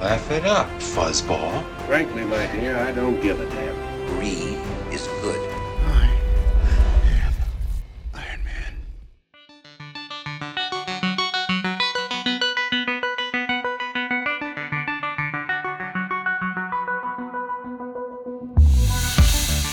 Laugh it up, fuzzball. Frankly, my dear, I don't give a damn. Brie is good. I am Iron Man.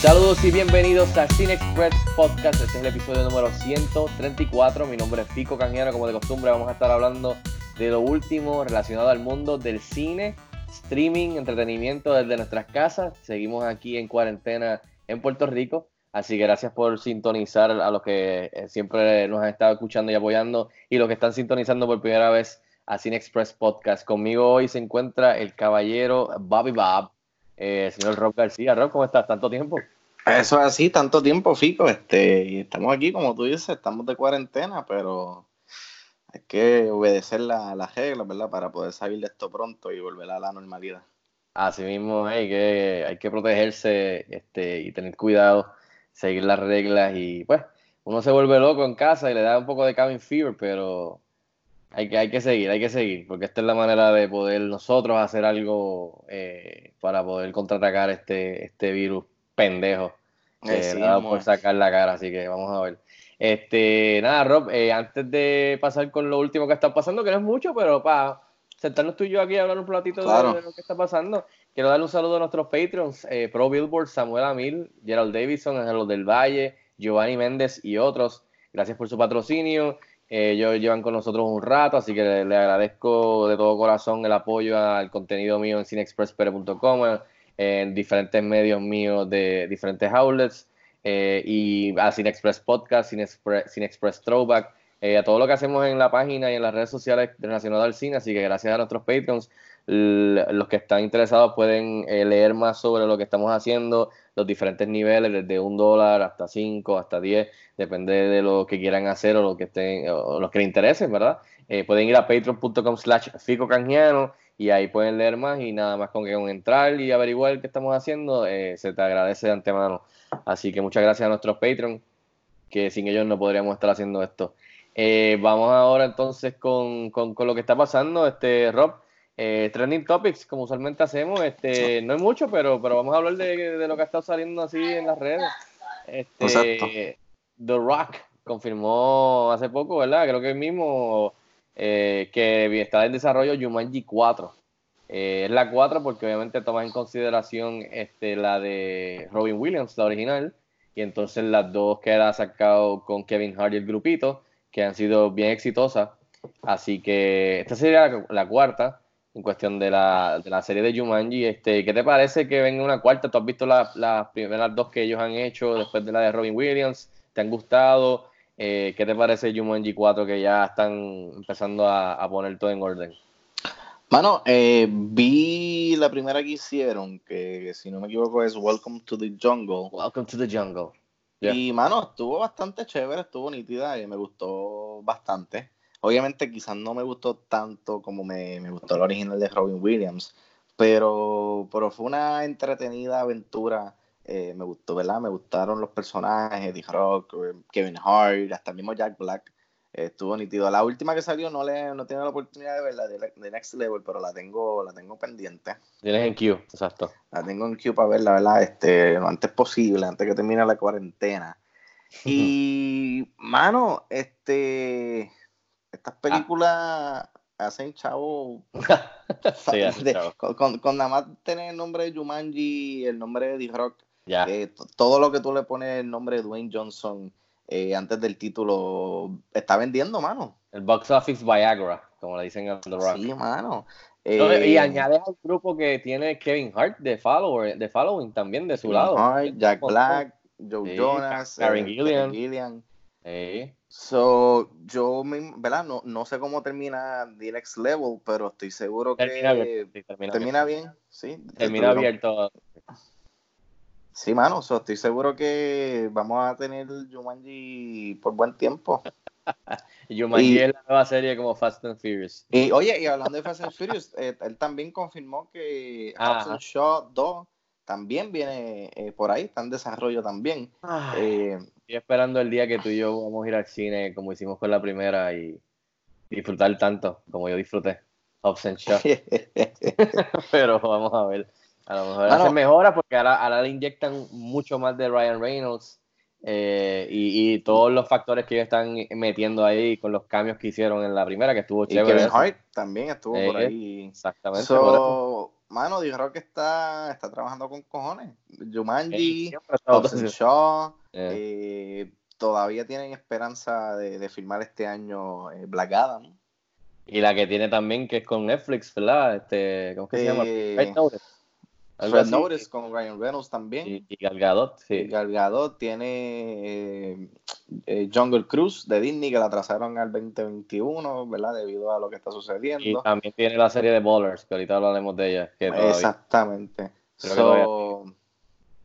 Saludos y bienvenidos a Cine Express Podcast. Este es el episodio número 134. Mi nombre es Fico Canjero. Como de costumbre, vamos a estar hablando de lo último relacionado al mundo del cine, streaming, entretenimiento desde nuestras casas. Seguimos aquí en cuarentena en Puerto Rico. Así que gracias por sintonizar a los que eh, siempre nos han estado escuchando y apoyando y los que están sintonizando por primera vez a Cine Express Podcast. Conmigo hoy se encuentra el caballero Bobby Bob, eh, señor Rob García. Rob, ¿cómo estás? ¿Tanto tiempo? Eso es así, tanto tiempo, Fico. Este, y estamos aquí, como tú dices, estamos de cuarentena, pero hay que obedecer las la reglas, ¿verdad? Para poder salir de esto pronto y volver a la normalidad. Así mismo, hay que, hay que protegerse este, y tener cuidado, seguir las reglas y pues uno se vuelve loco en casa y le da un poco de cabin fever, pero hay que, hay que seguir, hay que seguir, porque esta es la manera de poder nosotros hacer algo eh, para poder contraatacar este, este virus pendejo que Sí, dado mo. por sacar la cara, así que vamos a ver. Este, nada, Rob, eh, antes de pasar con lo último que está pasando, que no es mucho, pero para sentarnos tú y yo aquí a hablar un platito de- Claro. de, lo que está pasando, quiero darle un saludo a nuestros Patreons, eh, Pro Billboard, Samuel Amil, Gerald Davidson, Ángel del Valle, Giovanni Méndez y otros. Gracias por su patrocinio. Eh, ellos llevan con nosotros un rato, así que le, le agradezco de todo corazón el apoyo al contenido mío en cinexpresspere.com, en diferentes medios míos de diferentes outlets, eh, y a Cine Express Podcast, Cine Express, Cine Express Throwback, eh, a todo lo que hacemos en la página y en las redes sociales relacionadas al cine, así que gracias a nuestros Patreons, los que están interesados pueden eh, leer más sobre lo que estamos haciendo, los diferentes niveles, desde un dólar hasta cinco, hasta diez, depende de lo que quieran hacer o lo que estén, o los que les interesen, ¿verdad? Eh, pueden ir a patreon.com slash fico canjiano y ahí pueden leer más y nada más con que con entrar y averiguar qué estamos haciendo, se te agradece de antemano. Así que muchas gracias a nuestros Patreon, que sin ellos no podríamos estar haciendo esto. Eh, vamos ahora entonces con, con, con lo que está pasando, este Rob. Eh, trending topics, como usualmente hacemos, este, no es mucho, pero, pero vamos a hablar de, de lo que ha estado saliendo así en las redes. Este, Exacto. The Rock confirmó hace poco, ¿verdad? Creo que el mismo eh, que está en desarrollo Jumanji 4. Eh, es la 4 porque obviamente toma en consideración este, la de Robin Williams, la original, y entonces las dos que ha sacado con Kevin Hart y el grupito, que han sido bien exitosas. Así que esta sería la, la cuarta en cuestión de la, de la serie de Jumanji. Este, ¿Qué te parece que venga una cuarta? ¿Tú has visto la- las primeras dos que ellos han hecho después de la de Robin Williams? ¿Te han gustado? Eh, ¿Qué te parece Jumanji 4 que ya están empezando a, a poner todo en orden? Mano, eh, vi la primera que hicieron, que si no me equivoco es Welcome to the Jungle. Welcome to the jungle. Yeah. Y mano, estuvo bastante chévere, estuvo nítida y me gustó bastante. Obviamente quizás no me gustó tanto como me, me gustó el original de Robin Williams, pero, pero fue una entretenida aventura. eh, me gustó, ¿verdad? Me gustaron los personajes, The Rock, eh, Kevin Hart, hasta el mismo Jack Black. Estuvo nítido. La última que salió no le no tiene la oportunidad de verla de, de Next Level, pero la tengo, la tengo pendiente. Tienes en Q, exacto. La tengo en queue para verla, ¿verdad? Este, lo antes posible, antes que termine la cuarentena. Y, mano, este, estas películas hacen chavo. Sí, hacen de- chavo. Con, con- con nada más tener el nombre de Jumanji, el nombre de D-Rock, eh, todo lo que tú le pones el nombre de Dwayne Johnson eh, antes del título está vendiendo, mano. El box office Viagra, como le dicen a The Rock. Sí, mano. No, y Eh, añades al grupo que tiene Kevin Hart de, follower, de following también de su lado. Hart, Jack. Black, Joe Sí, Jonas, Karen eh, Gillian. Gillian. Sí. So, yo, me- ¿verdad? No, no sé cómo termina The Next Level, pero estoy seguro Termina que sí, termina termina bien, ¿sí? Termina abierto. Sí, mano, so, estoy seguro que vamos a tener Jumanji por buen tiempo. Jumanji Y- es la nueva serie como Fast and Furious. Y oye, y hablando de Fast and Furious, eh, él también confirmó que. Hobbs and Shaw 2 también viene eh, por ahí, está en desarrollo también. Eh, Estoy esperando el día que tú y yo vamos a ir al cine como hicimos con la primera y disfrutar tanto como yo disfruté. Hobbs and Shaw. Pero vamos a ver. A lo mejor Mano. hacen mejoras porque ahora, ahora le inyectan mucho más de Ryan Reynolds eh, y, y todos los factores que ellos están metiendo ahí con los cambios que hicieron en la primera, que estuvo y chévere. Kevin eso. Hart también estuvo por Eh, ahí. Exactamente. So, mano, yo creo que está, está trabajando con cojones. Jumanji, and Shaw, Eh, eh, todavía tienen esperanza de, de filmar este año Black Adam. Y la que tiene también, que es con Netflix, ¿verdad? Este, ¿Cómo es que se llama? Eh, Red Notice. Con Ryan Reynolds también. Y, y Gal Gadot, Y sí. Gal Gadot tiene eh, eh, Jungle Cruise de Disney que la trazaron al 2021, ¿verdad? Debido a lo que está Y sucediendo. también tiene la serie de Ballers, que ahorita hablaremos de ella. Que Exactamente. So,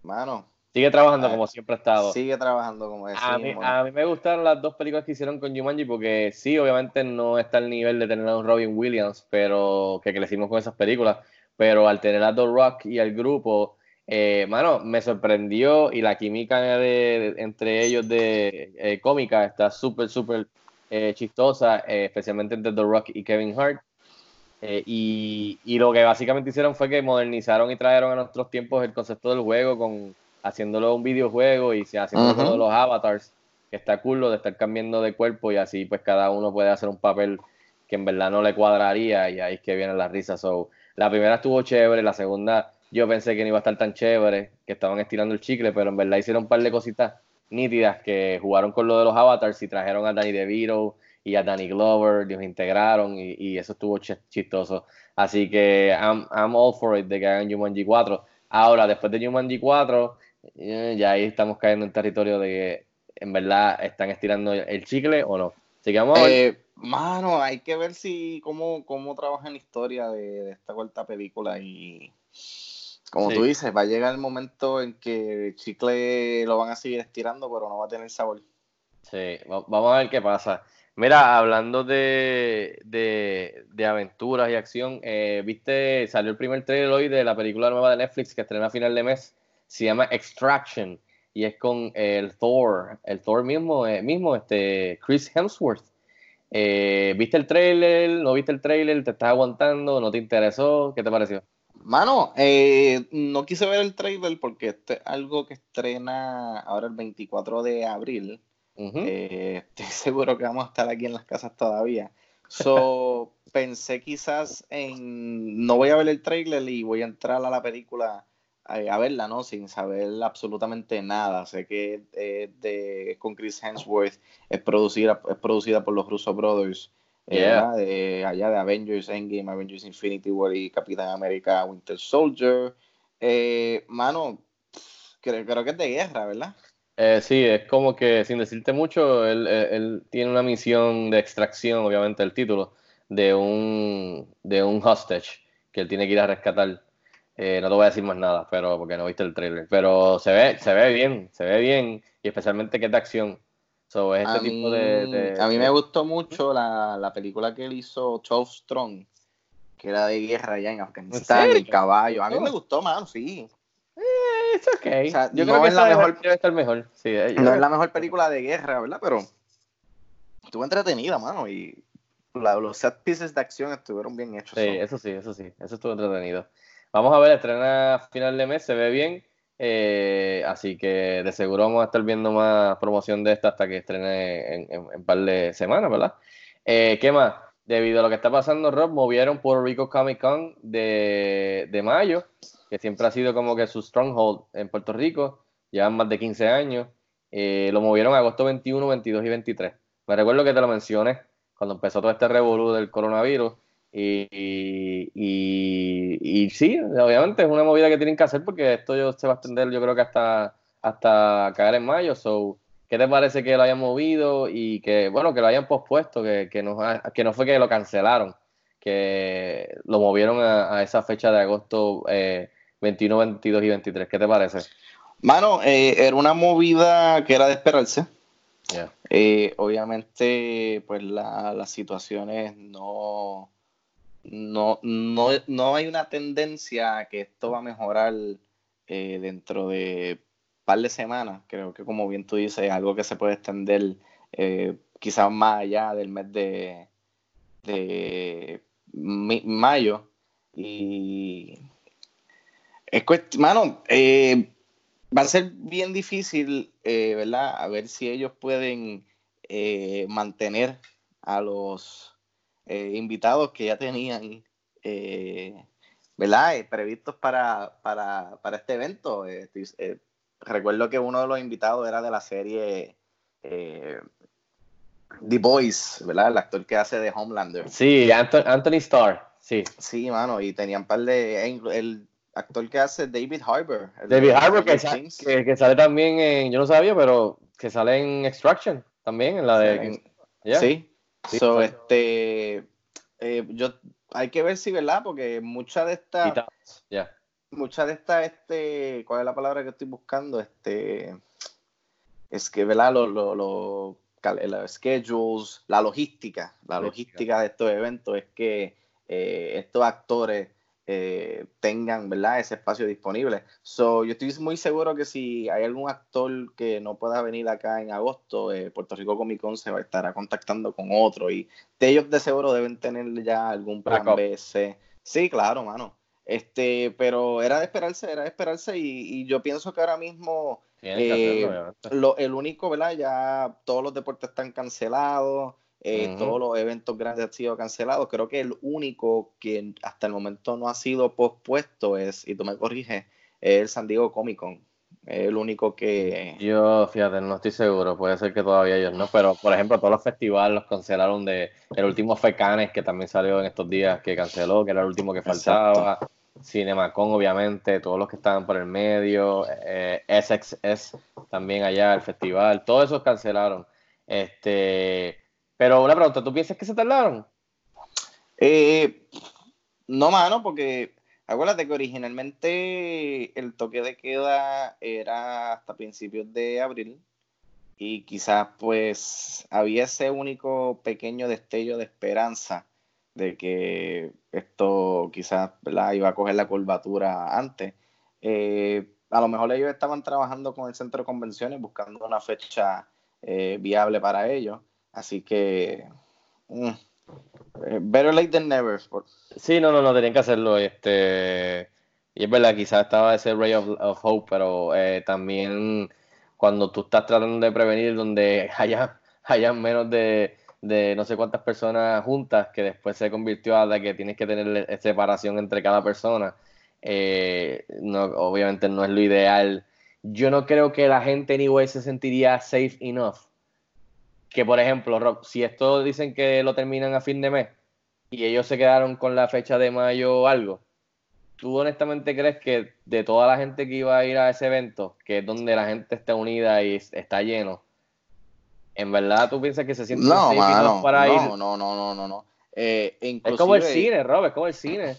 mano, sigue trabajando Ah, como siempre ha estado. sigue trabajando como A decimos. mí, a mí me gustaron las dos películas que hicieron con Jumanji porque sí, obviamente no está al nivel de tener a un Robin Williams, pero que crecimos con esas películas, pero al tener a The Rock y al grupo, eh, mano, me sorprendió y la química de- de- entre ellos de eh, cómica está súper, súper eh, chistosa, eh, especialmente entre The Rock y Kevin Hart. Eh, y, y lo que básicamente hicieron fue que modernizaron y trajeron a nuestros tiempos el concepto del juego con haciéndolo un videojuego y se- haciendo Ujú. todos los avatars, que está cool lo de estar cambiando de cuerpo y así pues cada uno puede hacer un papel que en verdad no le cuadraría y ahí es que vienen las risas. So, la primera estuvo chévere, la segunda yo pensé que no iba a estar tan chévere, que estaban estirando el chicle, pero en verdad hicieron un par de cositas nítidas que jugaron con lo de los avatars y trajeron a Danny DeVito y a Danny Glover, los integraron y, eso estuvo ch- chistoso. Así que I'm, I'm all for it de que hagan Jumanji 4. Ahora, después de Jumanji 4, eh, ya ahí estamos cayendo en territorio de que en verdad están estirando el chicle o no. Así que vamos a ver. Eh, mano, hay que ver si cómo, cómo trabajan la historia de, de esta cuarta película y como Sí. tú dices, va a llegar el momento en que el chicle lo van a seguir estirando, pero no va a tener sabor. Sí, va- vamos a ver qué pasa. Mira, hablando de, de, de aventuras y acción, eh, viste, salió el primer trailer hoy de la película nueva de Netflix que estrena a final de mes, se llama Extraction y es con el Thor, el Thor mismo, eh, mismo este, Chris Hemsworth. Eh, ¿Viste el trailer? ¿No viste el trailer? ¿Te estás aguantando? ¿No te interesó? ¿Qué te pareció? Mano, eh, no quise ver el trailer porque este es algo que estrena ahora el 24 de abril. Eh, estoy seguro que vamos a estar aquí en las casas todavía. So, pensé quizás en. No voy a ver el trailer y voy a entrar a la película a verla, ¿no? Sin saber absolutamente nada. Sé que es de, con Chris Hemsworth, es producida, es producida por los Russo Brothers. eh, de allá de Avengers Endgame, Avengers Infinity War y Capitán América Winter Soldier. Eh, mano, creo, creo que es de guerra, ¿verdad? Eh, sí, es como que, sin decirte mucho, él, él- él tiene una misión de extracción, obviamente, el título, de un, de un hostage que él tiene que ir a rescatar. Eh, no te voy a decir más nada, pero porque no viste el trailer. Pero se ve, se ve bien, se ve bien, y especialmente que es de acción. So, es este a, tipo mí, de, de- a mí me gustó mucho la, la película que él hizo, 12 Strong, que era de guerra allá en Afganistán, serio? el caballo. A mí Oh. me gustó, mano, sí. Eh, it's okay. O sea, Yo no creo que es la mejor- debe estar mejor. Sí, eh, No es la mejor película de guerra, ¿verdad? Pero estuvo entretenida, mano, y la- los set pieces de acción estuvieron bien hechos. Sí, so. eso sí, eso sí, eso estuvo entretenido. Vamos a ver, estrena a final de mes, se ve bien, eh, así que de seguro vamos a estar viendo más promoción de esta hasta que estrene en, en- en par de semanas, ¿verdad? Eh, ¿qué más? Debido a lo que está pasando, Rob, movieron Puerto Rico Comic Con de, de mayo, que siempre ha sido como que su stronghold en Puerto Rico, llevan más de 15 años, eh, lo movieron agosto 21, 22 y 23. Me recuerdo que te lo mencioné cuando empezó todo este revolú del coronavirus. Y, y, y- sí, obviamente es una movida que tienen que hacer porque esto yo- se va a extender yo creo que hasta, hasta caer en mayo. So, ¿Qué te parece que lo hayan movido y que, bueno, que lo hayan pospuesto, que, que, no, que no fue que lo cancelaron, que lo movieron a, a esa fecha de agosto eh, 21, 22 y 23? ¿Qué te parece? Mano, eh, era una movida que era de esperarse. Yeah. Eh, obviamente, pues la- las situaciones no, no, no, no hay una tendencia a que esto va a mejorar eh, dentro de un par de semanas. Creo que como bien tú dices, es algo que se puede extender eh, quizás más allá del mes de, de mayo. Y es mano, eh, va a ser bien difícil, ¿verdad? A ver si ellos pueden mantener a los eh, invitados que ya tenían, eh, ¿verdad? Eh, previstos para, para, para este evento. Recuerdo que uno de los invitados era de la serie The Boys, ¿verdad? El actor que hace de Homelander. Sí, Anthony, Anthony Starr, sí. Sí, mano, y tenían un par de... El actor que hace David Harbour. David Harbour, que, que, que sale también en, yo no sabía, pero que sale en Extraction también, en la de... En- Yeah. Sí. So, este, eh, yo, hay que ver si, ¿verdad? Porque mucha de esta, Quitados, ya. mucha de esta, este, ¿cuál es la palabra que estoy buscando? Este, es que, ¿verdad? Los, los, los, schedules, la logística, la Logística. logística de estos eventos es que eh, estos actores eh, tengan, ¿verdad? Ese espacio disponible. So, yo estoy muy seguro que si hay algún actor que no pueda venir acá en agosto, eh, Puerto Rico Comic Con se va a estar contactando con otro y de ellos de seguro deben tener ya algún plan. B, C. Sí, claro, mano. Este, pero era de esperarse, era de esperarse y, y yo pienso que ahora mismo Tienen que Eh, hacerlo, obviamente. lo, el único, ¿verdad? Ya todos los deportes están cancelados, eh, todos los eventos grandes han sido cancelados. Creo que el único que hasta el momento no ha sido pospuesto es, y tú me corriges, es el San Diego Comic Con. El único que... Yo, fíjate, no estoy seguro, puede ser que todavía ellos no, pero por ejemplo, todos los festivales los cancelaron de, el último fue Cannes, que también salió en estos días, que canceló, que era el último que faltaba, Cinemacon, obviamente, todos los que estaban por el medio, eh, SXS también allá, el festival, todos esos cancelaron. Este, pero una pregunta, ¿tú piensas que se tardaron? Eh, no, mano, porque acuérdate que originalmente el toque de queda era hasta principios de abril y quizás pues había ese único pequeño destello de esperanza de que esto quizás iba a coger la curvatura antes. Eh, a lo mejor ellos estaban trabajando con el centro de convenciones buscando una fecha eh, viable para ellos, así que... mm, eh, Better late than never. Sí, no, no, no, tenían que hacerlo. Este, y es verdad, quizás estaba ese ray of, hope, pero eh, también cuando tú estás tratando de prevenir donde haya, haya menos de, de no sé cuántas personas juntas, que después se convirtió a la que tienes que tener separación entre cada persona, eh, no, obviamente no es lo ideal. Yo no creo que la gente anyway se sentiría safe enough. Que por ejemplo, Rob, si esto dicen que lo terminan a fin de mes, y ellos se quedaron con la fecha de mayo o algo, ¿tú honestamente crees que de toda la gente que iba a ir a ese evento, que es donde la gente está unida y es- está lleno, en verdad tú piensas que se sienten No, mano. para ir? No, no, no, no, no, no. Eh, Es como el inclusive- cine, Rob, es como el cine.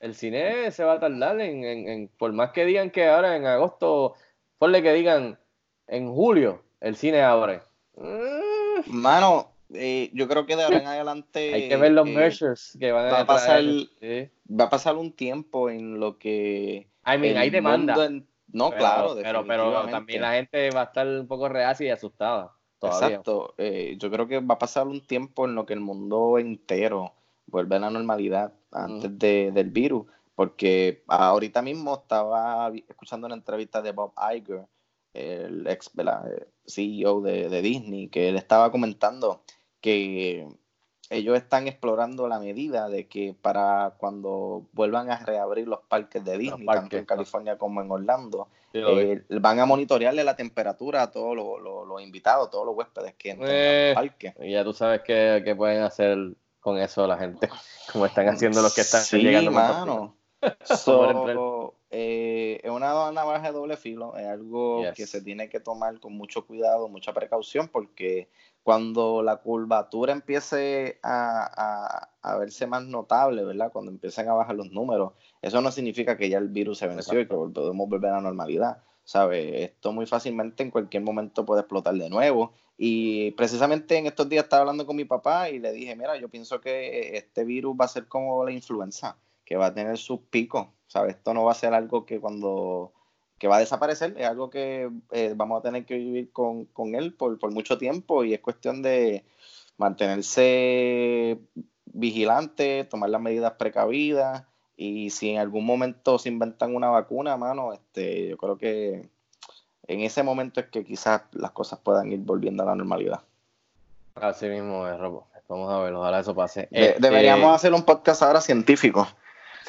El cine se va a tardar en, en- en- por más que digan que ahora en agosto, ponle que digan en julio, el cine abre. Mm, Mano, eh, yo creo que de ahora en adelante. hay que ver los eh, measures que van a, va a pasar- sí. Va a pasar un tiempo en lo que. I mean, hay demanda. en- No, Pero- claro, pero, pero también la gente va a estar un poco reacia y asustada todavía. Exacto. eh, yo creo que va a pasar un tiempo en lo que el mundo entero vuelve a la normalidad antes de- del virus. Porque ahorita mismo estaba escuchando una entrevista de Bob Iger, el ex ¿verdad? CEO de, de Disney, que él estaba comentando que ellos están explorando la medida de que para cuando vuelvan a reabrir los parques de Disney, tanto en California como en Orlando, Sí, eh, van a monitorearle la temperatura a todos los, los- los invitados, todos los huéspedes que entran Eh, al parque. Y ya tú sabes qué, qué pueden hacer con eso la gente, como están haciendo los que están sí, llegando mano. Eh, es una navaja de doble filo, es algo Yes. que se tiene que tomar con mucho cuidado, mucha precaución, porque cuando la curvatura empiece a, a- a verse más notable, ¿verdad? Cuando empiecen a bajar los números, eso no significa que ya el virus se venció y que podemos volver a la normalidad, ¿sabes? Esto muy fácilmente en cualquier momento puede explotar de nuevo. Y precisamente en estos días estaba hablando con mi papá y le dije, mira, yo pienso que este virus va a ser como la influenza, que va a tener sus picos, ¿sabes? Esto no va a ser algo que cuando que va a desaparecer, es algo que eh, vamos a tener que vivir con, con él por, por mucho tiempo y es cuestión de mantenerse vigilante, tomar las medidas precavidas y si en algún momento se inventan una vacuna, mano, este, yo creo que en ese momento es que quizás las cosas puedan ir volviendo a la normalidad. Así mismo es, Robo. Vamos a ver, ojalá eso pase. De- Este, deberíamos hacer un podcast ahora científico.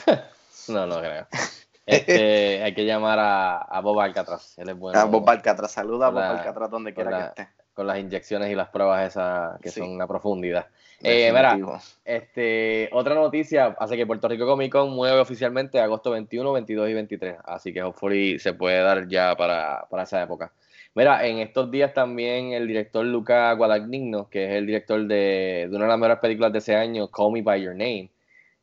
No, no creo. Este, hay que llamar a, a Bob Alcatraz. Él es bueno. a Bob Alcatraz, saluda a Bob la- Alcatraz donde quiera con que la- esté. Con las inyecciones y las pruebas esas que Sí. son a profundidad. Eh, mira, este, otra noticia hace que Puerto Rico Comic Con mueve oficialmente agosto 21, 22 y 23. Así que hopefully se puede dar ya para, para esa época. Mira, en estos días también el director Luca Guadagnino, que es el director de, de una de las mejores películas de ese año, Call Me By Your Name,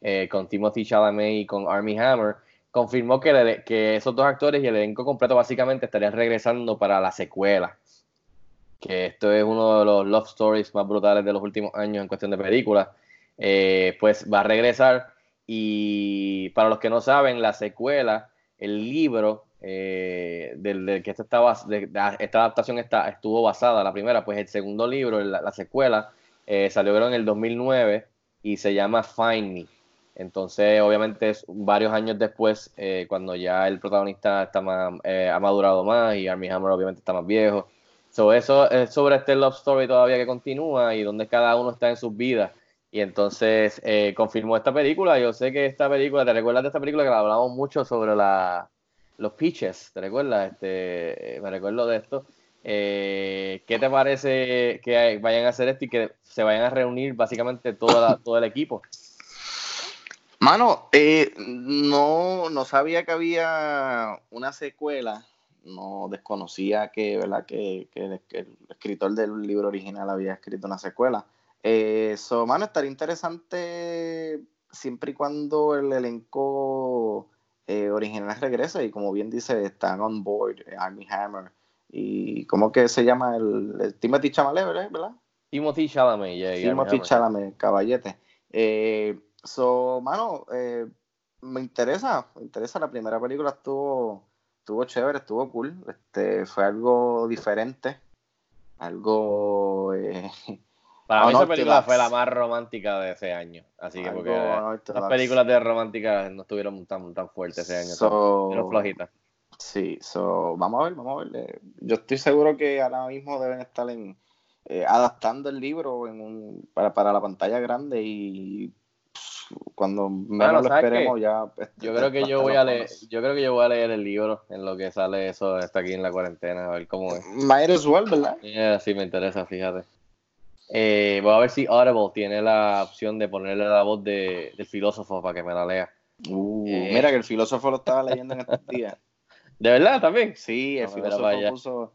eh, con Timothy Chalamet y con Armie Hammer, confirmó que, esos dos actores y el elenco completo básicamente estarían regresando para la secuela. Que esto es uno de los love stories más brutales de los últimos años en cuestión de películas. Eh, pues va a regresar y para los que no saben, la secuela, el libro eh, del, que esta, está bas- de- esta adaptación está, estuvo basada, la primera, pues el segundo libro, la, la secuela, salió en el 2009 y se llama Find Me. Entonces, obviamente, varios años después, eh, cuando ya el protagonista está más, eh, ha madurado más y Armie Hammer obviamente está más viejo. So, eso es sobre este love story todavía que continúa y donde cada uno está en sus vidas. Y entonces eh, confirmó esta película. Yo sé que esta película, ¿te recuerdas de esta película que la hablamos mucho sobre la, los pitches? ¿Te recuerdas? Este, eh, me recuerdo de esto. Eh, ¿Qué te parece que vayan a hacer esto y que se vayan a reunir básicamente toda todo el equipo? Mano, eh, no, no sabía que había una secuela, no desconocía que, ¿verdad? Que, que el, que el escritor del libro original había escrito una secuela. Eh, so, mano, estaría interesante siempre y cuando el elenco eh, original regrese y como bien dice, están on board, eh, Armie Hammer y ¿cómo que se llama? El, el Timothy Chalamet, ¿verdad? Timothy Chalamet yeah, Timothy. Chalamet, caballete. Eh, so, mano, eh, me interesa, me interesa. La primera película estuvo, estuvo chévere, estuvo cool. Este, fue algo diferente, algo. Eh, Para mí esa película fue la más romántica de ese año. Así que porque las películas de románticas no estuvieron tan, tan fuertes ese año. So- flojitas. Sí, so, vamos a ver, vamos a ver. Eh, Yo estoy seguro que ahora mismo deben estar en, eh, adaptando el libro en un, para, para la pantalla grande y cuando menos Bueno, lo ¿sabes esperemos ya. este, Yo creo que yo voy a leer, yo creo que yo voy a leer el libro en lo que sale eso está aquí en la cuarentena, a ver cómo es. Might as well, ¿verdad? Yeah, sí me interesa, fíjate. Eh, voy a ver si Audible tiene la opción de ponerle la voz de, del filósofo para que me la lea. Uh, Eh. Mira que el filósofo lo estaba leyendo en estos días. ¿De verdad también? Sí, el No, filósofo puso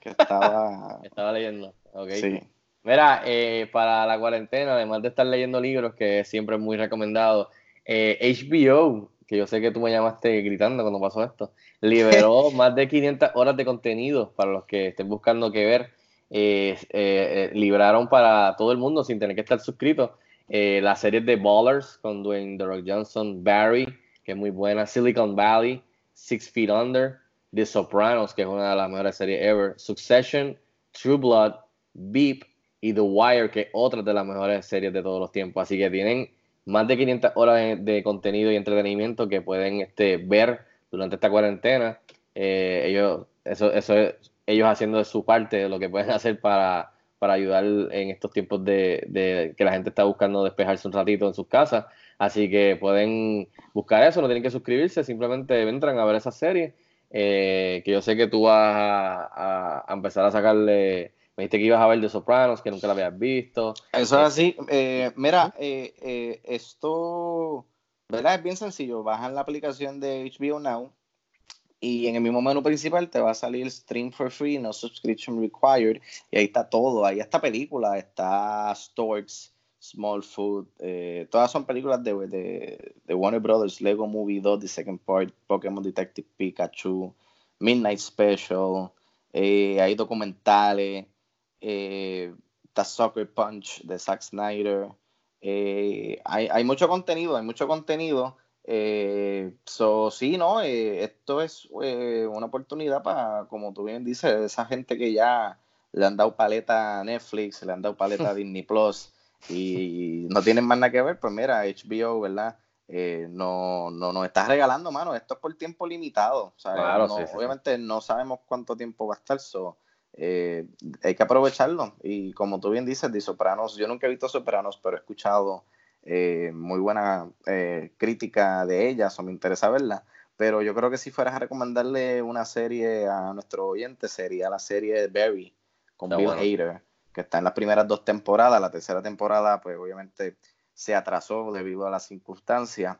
que estaba. Estaba leyendo. Ok. Sí. Mira, eh, para la cuarentena, además de estar leyendo libros, que siempre es muy recomendado, eh, HBO, que yo sé que tú me llamaste gritando cuando pasó esto, liberó más de 500 horas de contenido para los que estén buscando qué ver. Eh, eh, eh, libraron para todo el mundo sin tener que estar suscrito eh, las series de Ballers con Dwayne The Rock Johnson, Barry, que es muy buena, Silicon Valley, Six Feet Under, The Sopranos, que es una de las mejores series ever, Succession, True Blood, Beep y The Wire, que es otra de las mejores series de todos los tiempos. Así que tienen más de 500 horas de, contenido y entretenimiento que pueden este, ver durante esta cuarentena. Eh, ellos, eso, eso es ellos haciendo su parte lo que pueden hacer para, para ayudar en estos tiempos de, de que la gente está buscando despejarse un ratito en sus casas. Así que pueden buscar eso, no tienen que suscribirse, simplemente entran a ver esa serie. eh, que yo sé que tú vas a- a empezar a sacarle. Me dijiste que ibas a ver The Sopranos, que nunca la habías visto. Eso es así. Eh, mira, eh, eh, esto, ¿verdad? Es bien sencillo. Bajan la aplicación de HBO Now, y en el mismo menú principal te va a salir Stream for Free, no subscription required. Y ahí está todo. Ahí está película, está Storks, Small Food. eh, todas son películas de, de, de Warner Brothers, Lego Movie 2, The Second Part, Pokémon Detective Pikachu, Midnight Special. eh, hay documentales. Eh, está Soccer Punch de Zack Snyder. eh, hay, hay mucho contenido, hay mucho contenido. Eh, so, sí, ¿no? Eh, esto es una oportunidad para, como tú bien dices, esa gente que ya le han dado paleta a Netflix, le han dado paleta a Disney Plus y no tienen más nada que ver, pues mira, HBO, ¿verdad? Eh, no, no nos está regalando, mano. Esto es por tiempo limitado. O sea, Claro, no- sí, sí, sí. obviamente no sabemos cuánto tiempo va a estar, so, eh, hay que aprovecharlo. Y como tú bien dices, de Sopranos, yo nunca he visto Sopranos, pero he escuchado eh, muy buena eh, crítica de ella, eso me interesa verla. Pero yo creo que si fueras a recomendarle una serie a nuestro oyente, sería la serie Barry con Está Bill bueno. Hader, que está en las primeras dos temporadas. La tercera temporada, pues obviamente se atrasó debido a las circunstancias.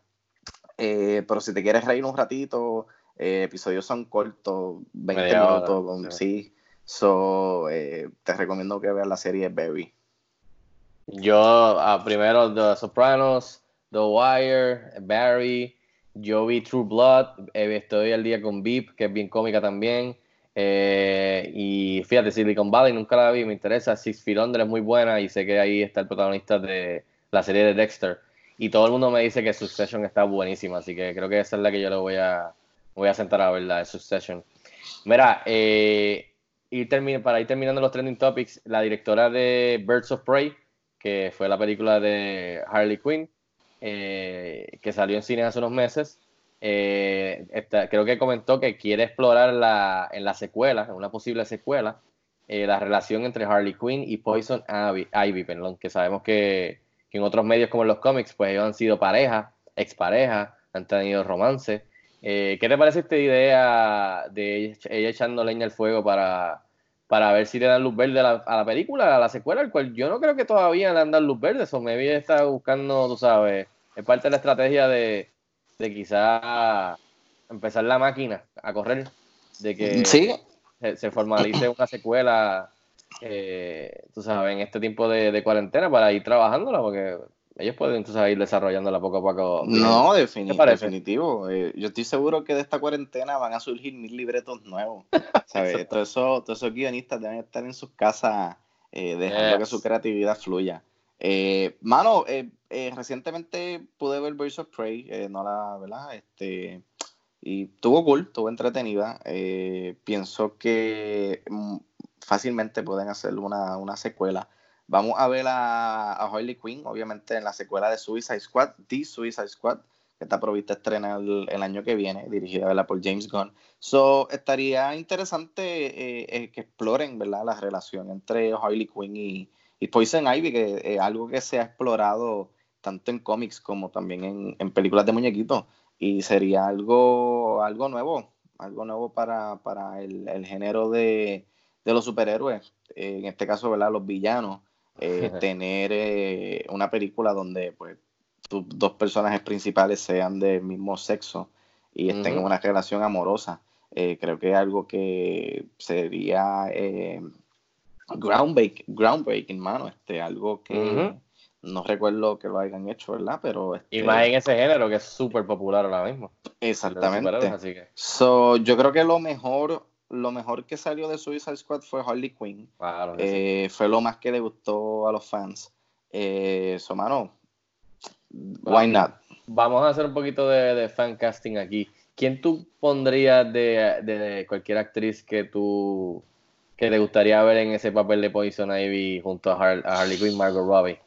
Eh, pero si te quieres reír un ratito, eh, episodios son cortos, 20 Media hora, minutos, con- sí. sí. So, eh, te recomiendo que veas la serie Barry. Yo, ah, primero The Sopranos, The Wire, Barry, yo vi True Blood, eh, estoy al día con Beep, que es bien cómica también. eh, y fíjate, Silicon Valley nunca la vi, me interesa. Six Feet Under es muy buena y sé que ahí está el protagonista de la serie de Dexter. Y todo el mundo me dice que Succession está buenísima, así que creo que esa es la que yo le voy a, voy a sentar a ver, la de Succession. Mira, eh, ir para ir terminando los trending topics, la directora de Birds of Prey, que fue la película de Harley Quinn, eh, que salió en cines hace unos meses. eh, creo que comentó que quiere explorar la, en la secuela, en una posible secuela, eh, la relación entre Harley Quinn y Poison Ivy, Ivy, perdón, que sabemos que, que en otros medios como en los cómics, pues ellos han sido pareja, expareja, han tenido romance. Eh, ¿Qué te parece esta idea de ella, echando leña al fuego para, para ver si le dan luz verde a la, a la película, a la secuela, el cual yo no creo que todavía le han dado luz verde, eso maybe está buscando, tú sabes, es parte de la estrategia de, de quizá empezar la máquina a correr, de que Sí. se, se formalice una secuela, eh, tú sabes, en este tiempo de, de cuarentena para ir trabajándola, porque ellos pueden, sabes, ir desarrollándola poco a poco. No, ¿Qué defini- definitivo. Eh, yo estoy seguro que de esta cuarentena van a surgir mil libretos nuevos. ¿sabes? Todos esos, guionistas deben estar en sus casas eh, dejando Yes. que su creatividad fluya. Eh, mano, eh, recientemente pude ver Birds of Prey, no la, ¿verdad? Este, y tuvo cool, tuvo entretenida. Pienso que mm, fácilmente pueden hacer una, una secuela. Vamos a ver a, a Harley Quinn, obviamente, en la secuela de Suicide Squad, The Suicide Squad, que está provista a estrenar el, el año que viene, dirigida ¿verdad? por James Gunn. So, estaría interesante eh, eh, que exploren ¿verdad? la relación entre Harley Quinn y, y Poison Ivy, que es algo que se ha explorado tanto en cómics como también en, en películas de muñequitos. Y sería algo, algo nuevo, algo nuevo para, para el, el género de, de los superhéroes, eh, en este caso, ¿verdad? Los villanos, eh, tener eh, una película donde pues tus dos personajes principales sean del mismo sexo y estén en una relación amorosa. Eh, creo que es algo que sería eh, groundbreak- groundbreaking, mano, este, algo que no recuerdo que lo hayan hecho, ¿verdad? Pero Y este, más en ese género que es súper popular ahora mismo. exactamente. así que, So, yo creo que lo mejor, lo mejor que salió de Suicide Squad fue Harley Quinn. claro sí. Eh, fue lo más que le gustó a los fans. Eh, so, mano, why not? Vamos a hacer un poquito de, de fan casting aquí. ¿Quién tú pondrías de, de cualquier actriz que tú que te gustaría ver en ese papel de Poison Ivy junto a, Har- a Harley Quinn, Margot Robbie?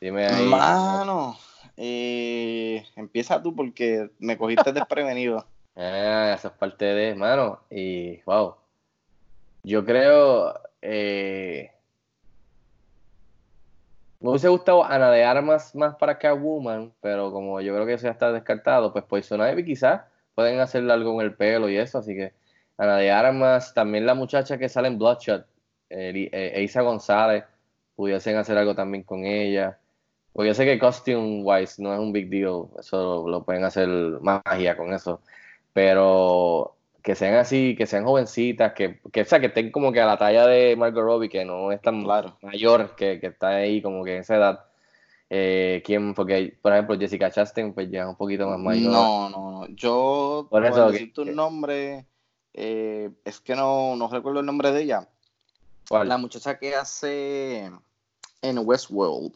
Dime ahí. Mano, eh, empieza tú porque me cogiste desprevenido. Ah, esa es parte de, mano. Y, wow. Yo creo. eh, me hubiese gustado Ana de Armas más para Catwoman, pero como yo creo que eso ya está descartado, pues Poison Ivy quizás pueden hacerle algo en el pelo y eso, así que Ana de Armas, también la muchacha que sale en Bloodshot, Eli- eh, Eiza González, pudiesen hacer algo también con ella. Porque yo sé que costume wise no es un big deal, eso lo pueden hacer magia con eso. Pero que sean así, que sean jovencitas, que, que, o sea, que estén como que a la talla de Margot Robbie, que no es tan Claro. mayor, que, que está ahí como que en esa edad. Eh, ¿quién? Porque, por ejemplo, Jessica Chastain, pues ya es un poquito más mayor. No, no, no. Yo, Por eso que- un nombre, eh, es que no, no recuerdo el nombre de ella. ¿Cuál? La muchacha que hace en Westworld.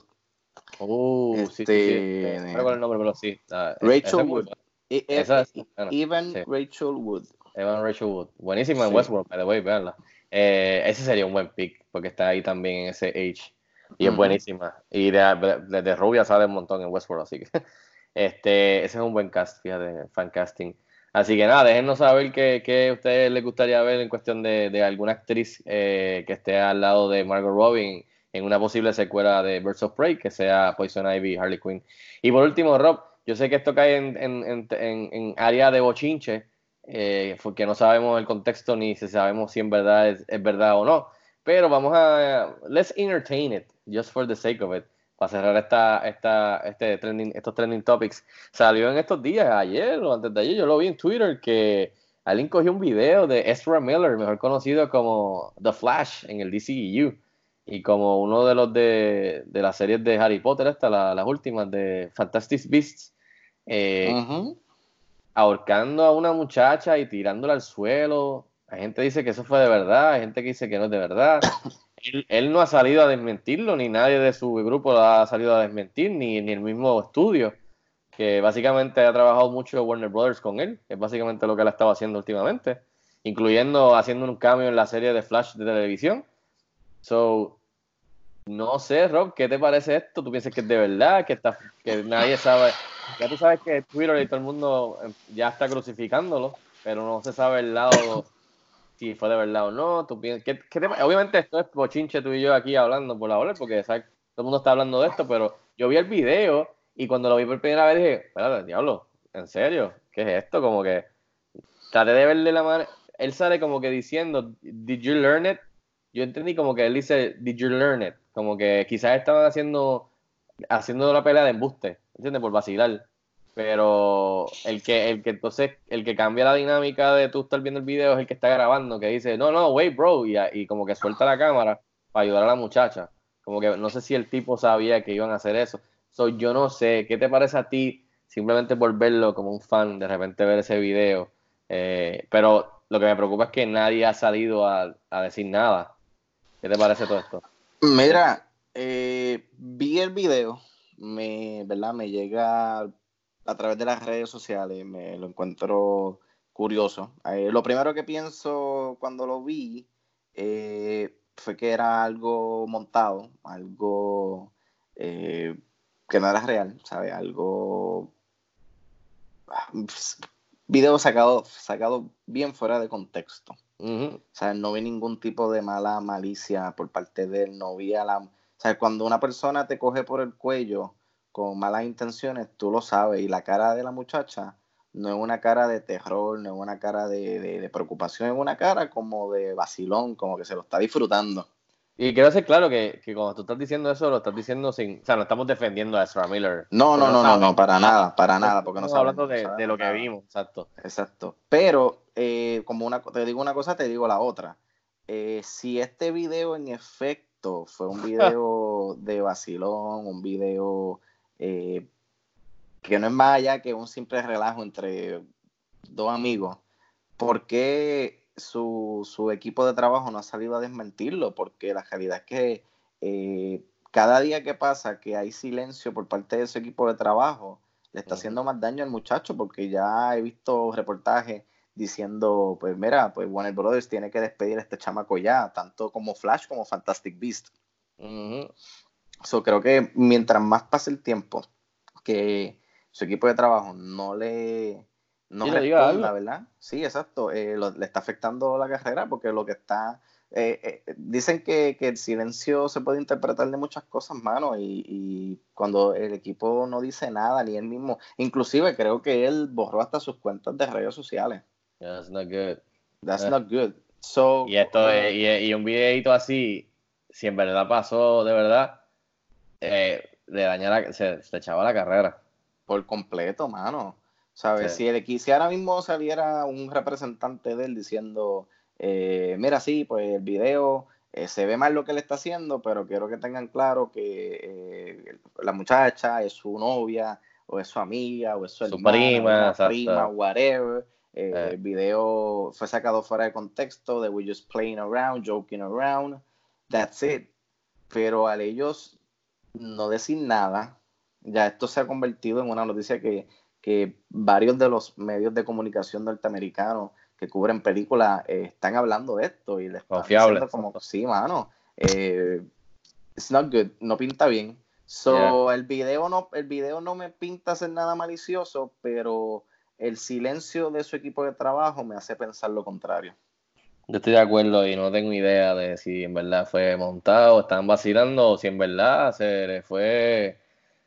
Uh, sí, sí, sí. Este- No recuerdo el nombre, pero sí. Ah, Rachel Wood. E- e- Esa es e- buena, Even sí. Rachel Wood. Evan Rachel Wood. Buenísima en Sí. Westworld, by the way, veanla. Eh, ese sería un buen pick, porque está ahí también en ese age. Y es buenísima. Y de, de, de rubia sale un montón en Westworld, así que este, ese es un buen cast, fíjate, fan casting. Así que nada, déjennos saber qué, qué a ustedes les gustaría ver en cuestión de, de alguna actriz eh, que esté al lado de Margot Robbie en una posible secuela de Birds of Prey, que sea Poison Ivy, Harley Quinn. Y por último, Rob, yo sé que esto cae en, en, en, en- área de bochinche, eh, porque no sabemos el contexto ni si sabemos si en verdad es, es verdad o no. Pero vamos a. Let's entertain it, just for the sake of it. Para cerrar esta, esta, este trending, estos trending topics. Salió en estos días, ayer o antes de ayer, yo lo vi en Twitter, que alguien cogió un video de Ezra Miller, mejor conocido como The Flash en el DCEU. Y como uno de los de, de las series de Harry Potter, la- las últimas de Fantastic Beasts. eh, ahorcando a una muchacha y tirándola al suelo. Hay gente que dice que eso fue de verdad, hay gente que dice que no es de verdad. Él, él no ha salido a desmentirlo, ni nadie de su grupo lo ha salido a desmentir, ni, ni el mismo estudio, que básicamente ha trabajado mucho Warner Brothers con él, que es básicamente lo que él ha estado haciendo últimamente, incluyendo haciendo un cambio en la serie de Flash de televisión. So, no sé, Rob, ¿qué te parece esto? ¿Tú piensas que es de verdad? Que, está, que nadie sabe. Ya tú sabes que Twitter y todo el mundo eh, ya está crucificándolo, pero no se sabe el lado si fue de verdad o no. ¿Tú piensas, ¿qué- qué te- obviamente esto es bochinche tú y yo aquí hablando por la hora, porque ¿sabes? todo el mundo está hablando de esto, pero yo vi el video y cuando lo vi por primera vez dije, espérate, diablo, ¿en serio? ¿Qué es esto? Como que traté de verle la mano. Él sale como que diciendo, ¿Did you learn it? Yo entendí como que él dice, ¿Did you learn it? Como que quizás estaban haciendo haciendo la pelea de embuste, ¿entiendes? Por vacilar. Pero el que, el que entonces, el que cambia la dinámica de tú estar viendo el video es el que está grabando, que dice, no, no, wait, bro, y, y como que suelta la cámara para ayudar a la muchacha. Como que no sé si el tipo sabía que iban a hacer eso. So, yo no sé, ¿qué te parece a ti simplemente por verlo como un fan, de repente ver ese video? Eh, pero lo que me preocupa es que nadie ha salido a, a decir nada. ¿Qué te parece todo esto? Mira, eh, vi el video, me, ¿verdad? Me llega a través de las redes sociales, me lo encuentro curioso. Eh, lo primero que pienso cuando lo vi eh, fue que era algo montado, algo eh, que no era real, ¿sabes? Algo... Video sacado, sacado bien fuera de contexto. O sea, no vi ningún tipo de mala malicia por parte de él, no vi a la... O sea, cuando una persona te coge por el cuello con malas intenciones, tú lo sabes, y la cara de la muchacha no es una cara de terror, no es una cara de, de- de preocupación, es una cara como de vacilón, como que se lo está disfrutando. Y quiero hacer claro que, que cuando tú estás diciendo eso, lo estás diciendo sin. O sea, no estamos defendiendo a Ezra Miller. No, no, no, no, no, para nada, para nada, porque no Estamos hablando de, lo que vimos, exacto. Exacto. Pero, eh, como una, te digo una cosa, te digo la otra. Eh, si este video en efecto fue un video de vacilón, un video eh, que no es más allá que un simple relajo entre dos amigos, ¿por qué su, su equipo de trabajo no ha salido a desmentirlo? Porque la realidad es que eh, cada día que pasa que hay silencio por parte de su equipo de trabajo, le está haciendo más daño al muchacho porque ya he visto reportajes diciendo, pues mira, pues Warner Brothers tiene que despedir a este chamaco ya, tanto como Flash como Fantastic Beast. Ujú. So, creo que mientras más pase el tiempo que su equipo de trabajo no le no Sí, responda. ¿verdad? Sí, exacto. eh, lo- le está afectando la carrera porque lo que está... eh, eh, dicen que, que el silencio se puede interpretar de muchas cosas, mano, y, y cuando el equipo no dice nada, ni él mismo, inclusive creo que él borró hasta sus cuentas de redes sociales. Yeah, that's not good. That's not good. So, Y esto es- y, y un videito así, si en verdad pasó de verdad, eh, le dañara, se, se echaba la carrera. por completo, mano. ¿Sabes? Sí. Si, el, si ahora mismo saliera un representante de él diciendo, eh, mira, sí, pues el video eh, se ve mal lo que él está haciendo, pero quiero que tengan claro que eh, la muchacha es su novia, o es su amiga, o es su, Su hermana, prima, exacto. prima, whatever. Eh. El video fue sacado fuera de contexto, de we just playing around, joking around, that's it. Pero al ellos no decir nada, ya esto se ha convertido en una noticia que, que varios de los medios de comunicación norteamericanos que cubren películas eh, están hablando de esto y les están Confiable. como, sí, mano, eh, it's not good, no pinta bien. So, el video no, el video no me pinta ser nada malicioso, pero el silencio de su equipo de trabajo me hace pensar lo contrario. Yo estoy de acuerdo y no tengo idea de si en verdad fue montado, estaban vacilando o si en verdad se le fue,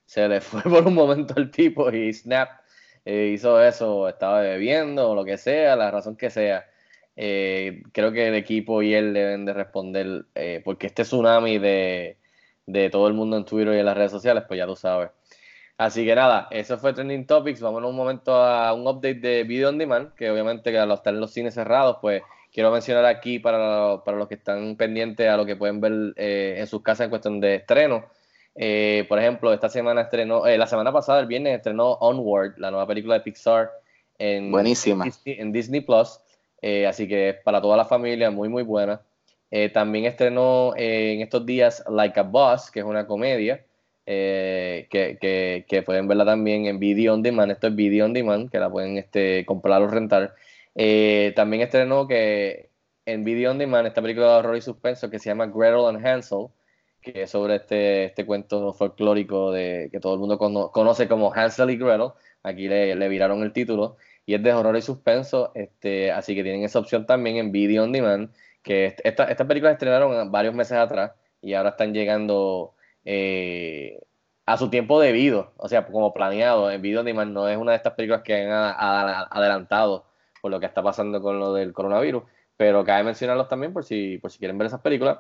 se le fue por un momento el tipo y Snap eh, hizo eso, estaba bebiendo o lo que sea, la razón que sea. Eh, creo que el equipo y él deben de responder eh, porque este tsunami de, de todo el mundo en Twitter y en las redes sociales, pues ya tú sabes. Así que nada, eso fue Trending Topics. Vámonos un momento a un update de Video On Demand, que obviamente al estar en los cines cerrados, pues quiero mencionar aquí para, para los que están pendientes a lo que pueden ver eh, en sus casas en cuestión de estreno. Eh, por ejemplo, esta semana estrenó, eh, la semana pasada, el viernes, estrenó Onward, la nueva película de Pixar en Buenísima. Disney, en Disney Plus. Eh, así que es para toda la familia, muy, muy buena. Eh, también estrenó en estos días Like a Boss, que es una comedia, que, que, que pueden verla también en Video On Demand. Esto es Video On Demand, que la pueden este, comprar o rentar. También estrenó que en Video On Demand esta película de horror y suspenso que se llama Gretel and Hansel, que es sobre este, este cuento folclórico de, que todo el mundo cono- conoce como Hansel y Gretel. Aquí le, le viraron el título y es de horror y suspenso, este, así que tienen esa opción también en Video On Demand, que est- esta, estas películas estrenaron varios meses atrás y ahora están llegando eh, a su tiempo debido, o sea, como planeado. En Video On Demand no es una de estas películas que han adelantado por lo que está pasando con lo del coronavirus, pero cabe mencionarlos también por si, por si quieren ver esas películas.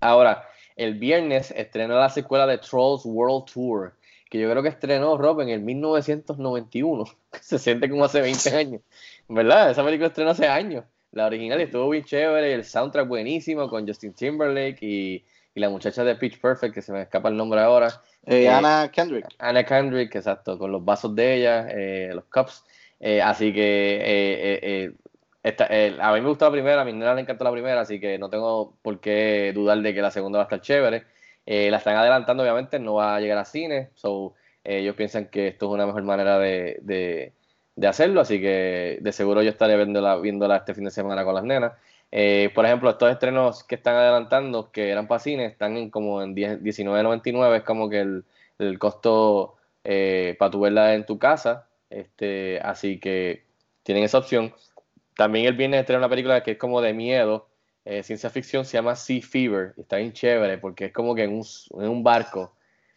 Ahora, el viernes estrenó la secuela de Trolls World Tour, que yo creo que estrenó Rob en el 1991. Se siente como hace 20 años. ¿Verdad? Esa película estrenó hace años. La original estuvo bien chévere, el soundtrack buenísimo con Justin Timberlake y, y la muchacha de Pitch Perfect, que se me escapa el nombre ahora. Eh, Eh, Anna Kendrick. Anna Kendrick, exacto, con los vasos de ella, eh, los cups. Eh, así que eh, esta- eh, a mí me gustó la primera, a mi nena le encantó la primera, así que no tengo por qué dudar de que la segunda va a estar chévere. Eh, la están adelantando, obviamente, no va a llegar a cine, so, eh, ellos piensan que esto es una mejor manera de, de- hacerlo, así que de seguro yo estaré viéndola, viéndola este fin de semana con las nenas. Eh, por ejemplo, estos estrenos que están adelantando, que eran para cine, están en como en 10 19.99, es como que el, el costo eh, para tu verla en tu casa, este, así que tienen esa opción. También el viernes estrena una película que es como de miedo, eh, ciencia ficción, se llama Sea Fever, está bien chévere porque es como que en un, barco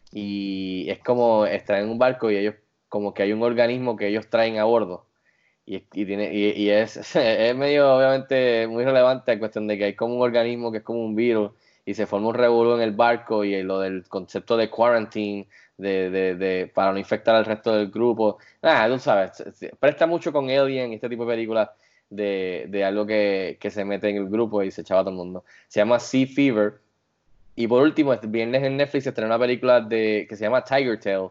y es como estar en un barco y ellos como que hay un organismo que ellos traen a bordo y, es, es medio obviamente muy relevante en cuestión de que hay como un organismo que es como un virus y se forma un revuelo en el barco y lo del concepto de quarantine de, para no infectar al resto del grupo. Nada tú sabes presta mucho con Alien y este tipo de películas de, de algo que, que se mete en el grupo y se echaba a todo el mundo se llama Sea Fever y por último, este viernes en Netflix se estrenó una película de, que se llama Tiger Tail,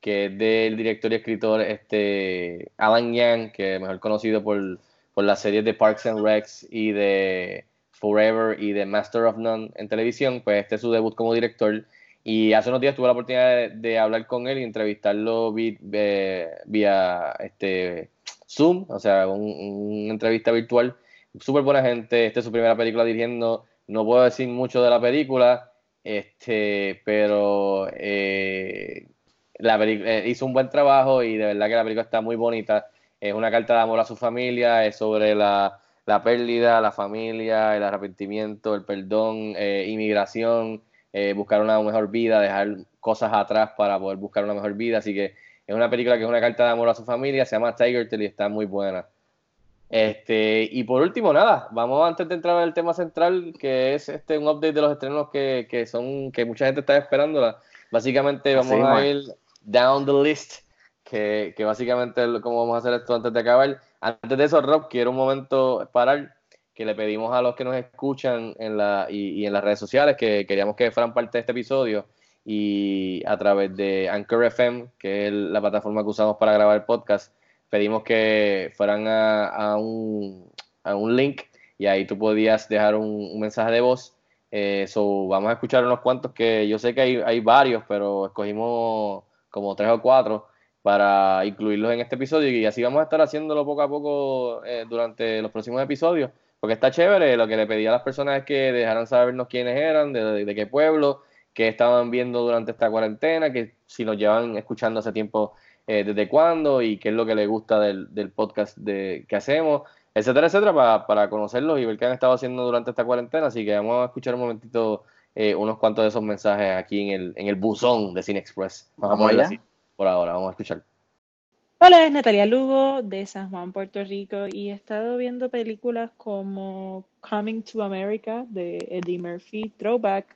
que es del director y escritor este, Alan Yang, que es mejor conocido por, por las series de Parks and Recs y de Forever y de Master of None en televisión. Pues este es su debut como director. Y hace unos días tuve la oportunidad de, hablar con él y entrevistarlo vi- ve- vía este, Zoom, o sea, un- una entrevista virtual. Súper buena gente. Esta es su primera película dirigiendo. No puedo decir mucho de la película, este, pero eh, la eh, hizo un buen trabajo y de verdad que la película está muy bonita. Es una carta de amor a su familia, es sobre la, la pérdida, la familia, el arrepentimiento, el perdón, eh, inmigración, eh, buscar una mejor vida, dejar cosas atrás para poder buscar una mejor vida. Así que es una película que es una carta de amor a su familia, se llama Tiger Tail y está muy buena. Este, y por último, nada, vamos antes de entrar al tema central, que es este un update de los estrenos que, que son, que mucha gente está esperando. Básicamente vamos Así, a man. ir down the list que, que básicamente es como vamos a hacer esto antes de acabar. Antes de eso, Rob, quiero un momento parar que le pedimos a los que nos escuchan en la, y, y en las redes sociales que queríamos que fueran parte de este episodio y a través de Anchor FM, que es la plataforma que usamos para grabar el podcast, pedimos que fueran a, a un, a un link y ahí tú podías dejar un, mensaje de voz. Eh, vamos a escuchar unos cuantos que yo sé que hay, hay varios, pero escogimos como tres o cuatro para incluirlos en este episodio y así vamos a estar haciéndolo poco a poco eh, durante los próximos episodios, porque está chévere, lo que le pedí a las personas es que dejaran sabernos quiénes eran, de, de qué pueblo, qué estaban viendo durante esta cuarentena, que si nos llevan escuchando hace tiempo, eh, desde cuándo y qué es lo que les gusta del, del podcast de, que hacemos, etcétera, etcétera, para, para conocerlos y ver qué han estado haciendo durante esta cuarentena. Así que vamos a escuchar un momentito eh, unos cuantos de esos mensajes aquí en el, en el buzón de Cine Express. Vamos, Vamos a así por ahora, vamos a escuchar. Hola, es Natalia Lugo de San Juan, Puerto Rico y he estado viendo películas como Coming to America de Eddie Murphy, Throwback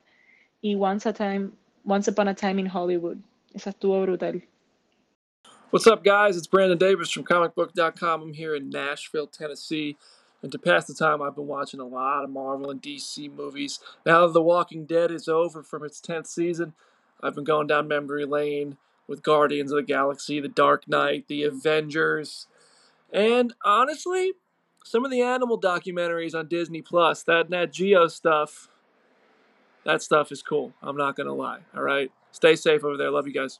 y Once, a Time, Once Upon a Time in Hollywood. Esa estuvo brutal. What's up, guys? It's Brandon Davis from ComicBook.com. I'm here in Nashville, Tennessee. And to pass the time, I've been watching a lot of Marvel and DC movies. Now that The Walking Dead is over from its 10th season, I've been going down memory lane with Guardians of the Galaxy, The Dark Knight, The Avengers, and honestly, some of the animal documentaries on Disney Plus, that Nat Geo stuff, that stuff is cool. I'm not going to lie. All right? Stay safe over there. Love you guys.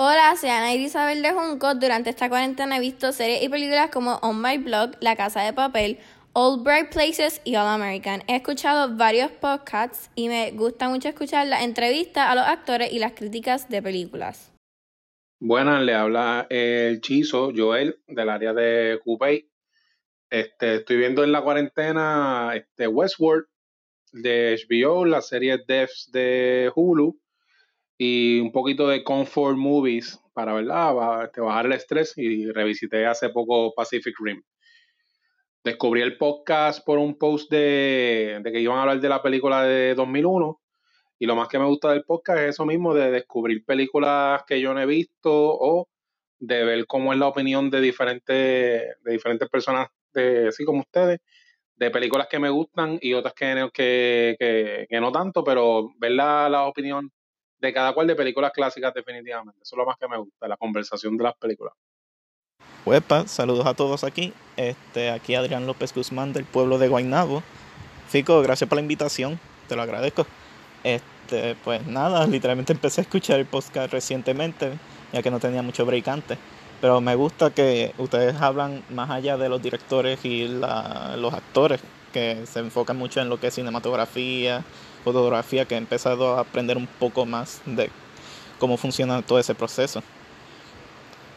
Hola, soy Ana Isabel de Junco. Durante esta cuarentena he visto series y películas como On My Blog, La Casa de Papel, All Bright Places y All American. He escuchado varios podcasts y me gusta mucho escuchar las entrevistas a los actores y las críticas de películas. Buenas, le habla el Chizo, Joel, del área de Coupey. Este, estoy viendo en la cuarentena este, Westworld de HBO, la serie Devs de Hulu y un poquito de Comfort Movies para ¿verdad? Este, bajar el estrés y revisité hace poco Pacific Rim. Descubrí el podcast por un post de, de que iban a hablar de la película de 2001 y lo más que me gusta del podcast es eso mismo de descubrir películas que yo no he visto o de ver cómo es la opinión de diferentes, de diferentes personas, de, así como ustedes, de películas que me gustan y otras que, no- tanto, pero ver la, la opinión de cada cual de películas clásicas definitivamente. Eso es lo más que me gusta, la conversación de las películas. Huepa, saludos a todos aquí. Este, aquí Adrián López Guzmán del pueblo de Guaynabo. Fico, gracias por la invitación, te lo agradezco. Este, pues nada, literalmente empecé a escuchar el podcast recientemente, ya que no tenía mucho break antes. Pero me gusta que ustedes hablan más allá de los directores y los actores, que se enfocan mucho en lo que es cinematografía, fotografía, que he empezado a aprender un poco más de cómo funciona todo ese proceso.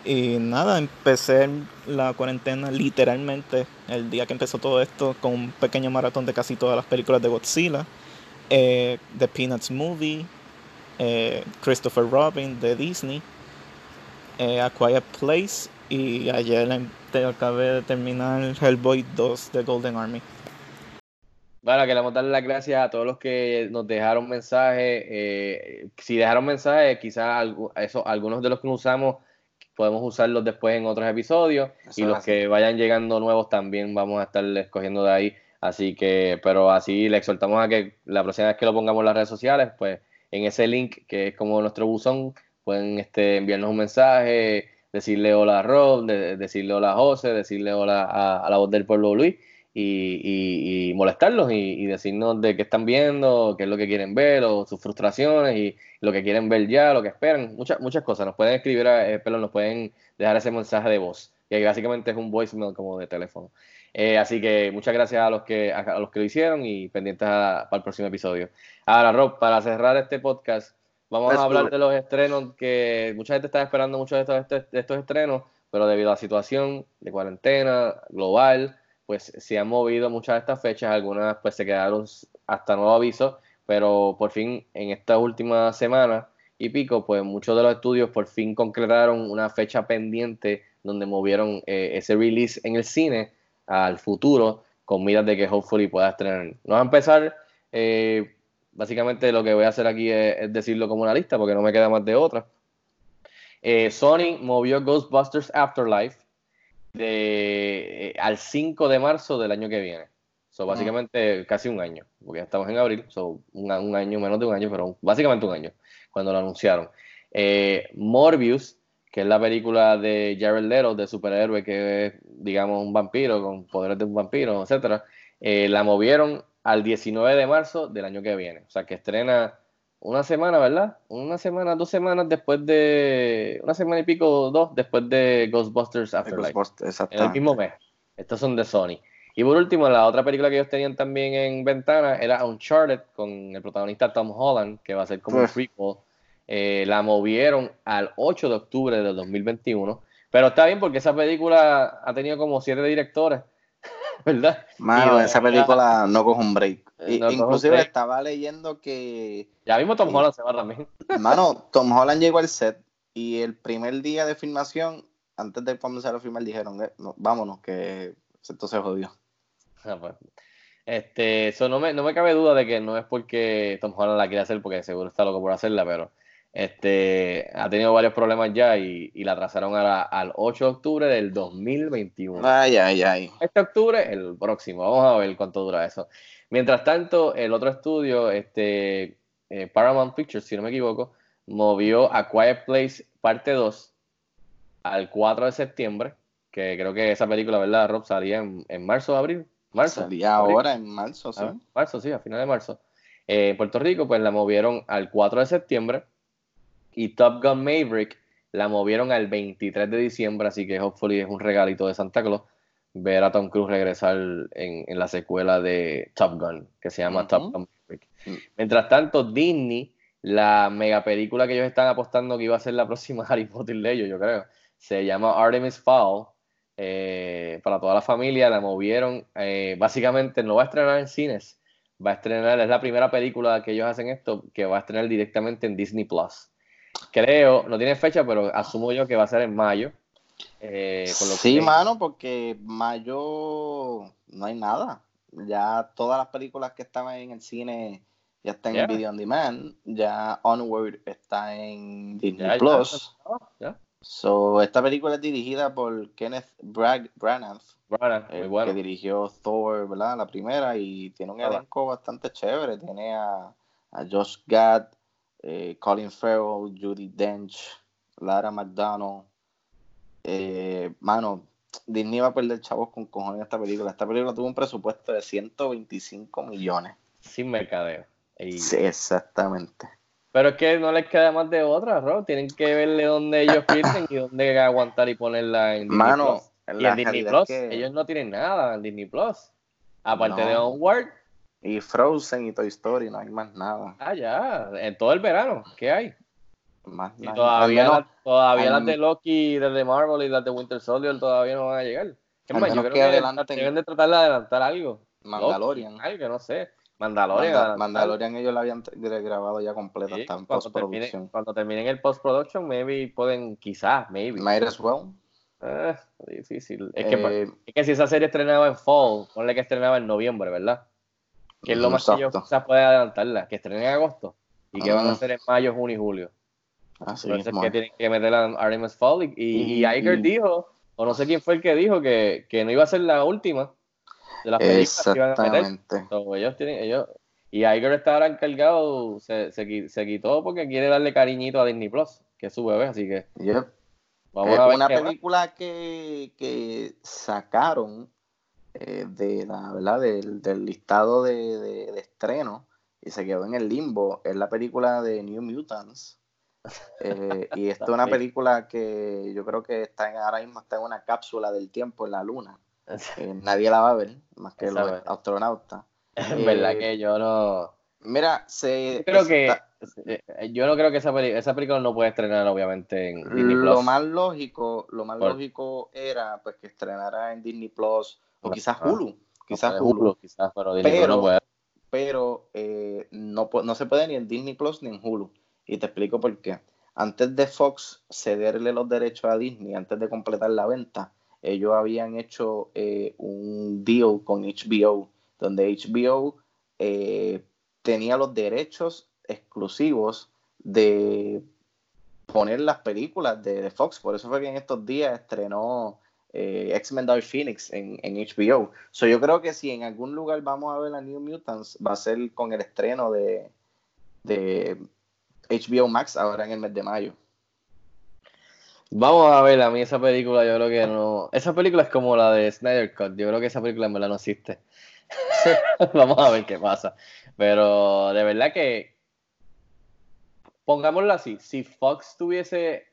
Y nada, empecé la cuarentena literalmente el día que empezó todo esto con un pequeño maratón de casi todas las películas de Godzilla, eh, The Peanuts Movie, eh, Christopher Robin de Disney, eh, A Quiet Place y ayer te- acabé de terminar Hellboy 2 de Golden Army. Bueno, queremos darle las gracias a todos los que nos dejaron mensajes. eh, si dejaron mensajes, quizás eso, algunos de los que usamos podemos usarlos después en otros episodios Eso y los así. que vayan llegando nuevos también vamos a estar escogiendo de ahí. Así que, pero así le exhortamos a que la próxima vez que lo pongamos en las redes sociales, pues en ese link que es como nuestro buzón, pueden este, enviarnos un mensaje, decirle hola a Rob, de- decirle hola a José, decirle hola a, la voz del pueblo Luis y, y- y molestarlos y, y decirnos de qué están viendo, qué es lo que quieren ver o sus frustraciones y lo que quieren ver ya, lo que esperan, muchas muchas cosas. Nos pueden escribir, eh, perdón, nos pueden dejar ese mensaje de voz, que básicamente es un voicemail como de teléfono. Eh, así que muchas gracias a los que, a, los que lo hicieron y pendientes para el próximo episodio. Ahora, Rob, para cerrar este podcast, vamos a hablar de los estrenos que mucha gente está esperando muchos de estos, de estos estrenos, pero debido a la situación de cuarentena global, pues se han movido muchas de estas fechas, algunas pues se quedaron hasta nuevo aviso, pero por fin en esta última semana y pico, pues muchos de los estudios por fin concretaron una fecha pendiente donde movieron eh, ese release en el cine al futuro con miras de que hopefully pueda estrenar. Vamos a empezar, eh, básicamente lo que voy a hacer aquí es, decirlo como una lista porque no me queda más de otra. Eh, Sony movió Ghostbusters Afterlife eh, al 5 de marzo del año que viene. So, básicamente casi un año, porque ya estamos en abril, so, un, un año, menos de un año, pero básicamente un año, cuando lo anunciaron. Eh, Morbius, que es la película de Jared Leto, de superhéroe, que es, digamos, un vampiro con poderes de un vampiro, etcétera, eh, la movieron al 19 de marzo del año que viene. O sea, que estrena una semana, ¿verdad? Una semana, dos semanas después de. Una semana y pico, dos, después de Ghostbusters Afterlife. Ghostbusters, en el mismo mes. Estos son de Sony. Y por último, la otra película que ellos tenían también en ventana era Uncharted con el protagonista Tom Holland, que va a ser como un prequel. Eh, la movieron al 8 de octubre del 2021. Pero está bien porque esa película ha tenido como siete directores, ¿verdad? Mano, Y, esa película no coge un break. Eh, no Inclusive break. estaba leyendo que, Ya mismo Tom Holland se va también. mano, Tom Holland llegó al set y el primer día de filmación, antes de comenzar a filmar, dijeron, "Eh, no, vámonos, que esto se jodió. Ah, pues. Este, eso no me, no me cabe duda de que no es porque Tom Holland la quiere hacer, porque seguro está loco por hacerla, pero este, ha tenido varios problemas ya y, y la trazaron a la- al 8 de octubre del 2021. Ay, ay, ay. Este octubre, el próximo. Vamos a ver cuánto dura eso. Mientras tanto, el otro estudio, este, eh, Paramount Pictures, si no me equivoco, movió a Quiet Place parte 2 al 4 de septiembre, que creo que esa película, ¿verdad, Rob? Salía en, en marzo o abril. ¿Marzo? Salía ¿Abril? ahora en marzo, sí. Ah, marzo, sí, a finales de marzo. Eh, en Puerto Rico, pues la movieron al 4 de septiembre y Top Gun Maverick la movieron al 23 de diciembre, así que hopefully es un regalito de Santa Claus ver a Tom Cruise regresar en, en la secuela de Top Gun, que se llama. Top Gun Maverick. Mientras tanto, Disney, la mega película que ellos están apostando que iba a ser la próxima Harry Potter de ellos, yo creo, se llama Artemis Fowl. eh, para toda la familia la movieron. eh, básicamente no va a estrenar en cines, va a estrenar, es la primera película que ellos hacen esto, que va a estrenar directamente en Disney Plus. Creo, no tiene fecha, pero asumo yo que va a ser en mayo. eh, con lo Sí, que- mano, porque mayo no hay nada. Ya todas las películas que estaban en el cine ya están en Video On Demand. Ya Onward está en Disney Plus. ya. So, esta película es dirigida por Kenneth Brag Branagh, bueno. que dirigió Thor, ¿verdad? La primera, y tiene un elenco bastante chévere. Tiene a, a Josh Gad, eh, Colin Farrell, Judy Dench, Lara McDonald. Eh, mano, Disney va a perder chavos con cojones esta película. Esta película tuvo un presupuesto de 125 millones. Sin mercadeo. Y- Sí, exactamente. Pero es que no les queda más de otra, Rob. Tienen que verle dónde ellos pierden y dónde aguantar y ponerla en Disney Mano, Plus. Y en Disney Plus, que- ellos no tienen nada en Disney Plus. Aparte No. de Onward, Y Frozen y Toy Story, no hay más nada. ah, ya, en todo el verano, ¿qué hay? Más Y nada. todavía, menos- todavía al- las de Loki, las de Marvel y las de Winter Soldier todavía no van a llegar. Al más, yo creo que que adelanten- deben de tratar de adelantar algo. Mandalorian. Loki, algo, no sé. Mandalorian. Manda-. Mandalorian ellos la habían grabado ya completa, Sí, está en postproducción. cuando terminen el post-production, maybe pueden, quizás, maybe. Might as well. Ah, difícil. Es que, Eh, es que si esa serie estrenaba en fall, ponle que estrenaba en noviembre, ¿verdad? Que es lo más que ellos quizás pueden adelantarla, que estrenen en agosto. ¿Y que van a Ah. hacer en mayo, junio y julio? Así Entonces mismo. que tienen que meter a Artemis Fall. Y, y, y Y- Iger y- dijo, o no sé quién fue el que dijo, que, que no iba a ser la última de las películas que iban a meter. So, ellos tienen, ellos, y Iger está ahora encargado, se, se, qui- se quitó porque quiere darle cariñito a Disney Plus, que es su bebé, así que Yep. vamos Eh, a ver una va. película que, que sacaron eh, de la, ¿verdad? Del, del listado de, de, de estreno y se quedó en el limbo es la película de New Mutants. Eh, y esta es una película que yo creo que está en, ahora mismo está en una cápsula del tiempo en la luna. Eh, nadie la va a ver, más que Esa los astronautas. Es verdad Eh, que yo no. Mira, se Yo creo que. está- Yo no creo que esa, peli- esa película no puede estrenar, obviamente, en Disney lo más lógico, lo más Por- lógico era pues que estrenara en Disney Plus o quizás. Hulu, quizás Hulu, Hulu, quizás, pero Disney pero no puede. pero eh, no, se puede ni en Disney Plus ni en Hulu y te explico por qué. Antes de Fox cederle los derechos a Disney, antes de completar la venta, ellos habían hecho eh, un deal con HBO, donde HBO eh, tenía los derechos exclusivos de poner las películas de, de Fox. Por eso fue que en estos días estrenó eh, X-Men Dark Phoenix en, en HBO. So, yo creo que si en algún lugar vamos a ver a New Mutants, va a ser con el estreno de, de HBO Max ahora en el mes de mayo. Vamos a ver, a mí esa película yo creo que no... Esa película es como la de Snyder Cut, yo creo que esa película en verdad no existe. Vamos a ver qué pasa. Pero de verdad que, pongámoslo así, si Fox tuviese,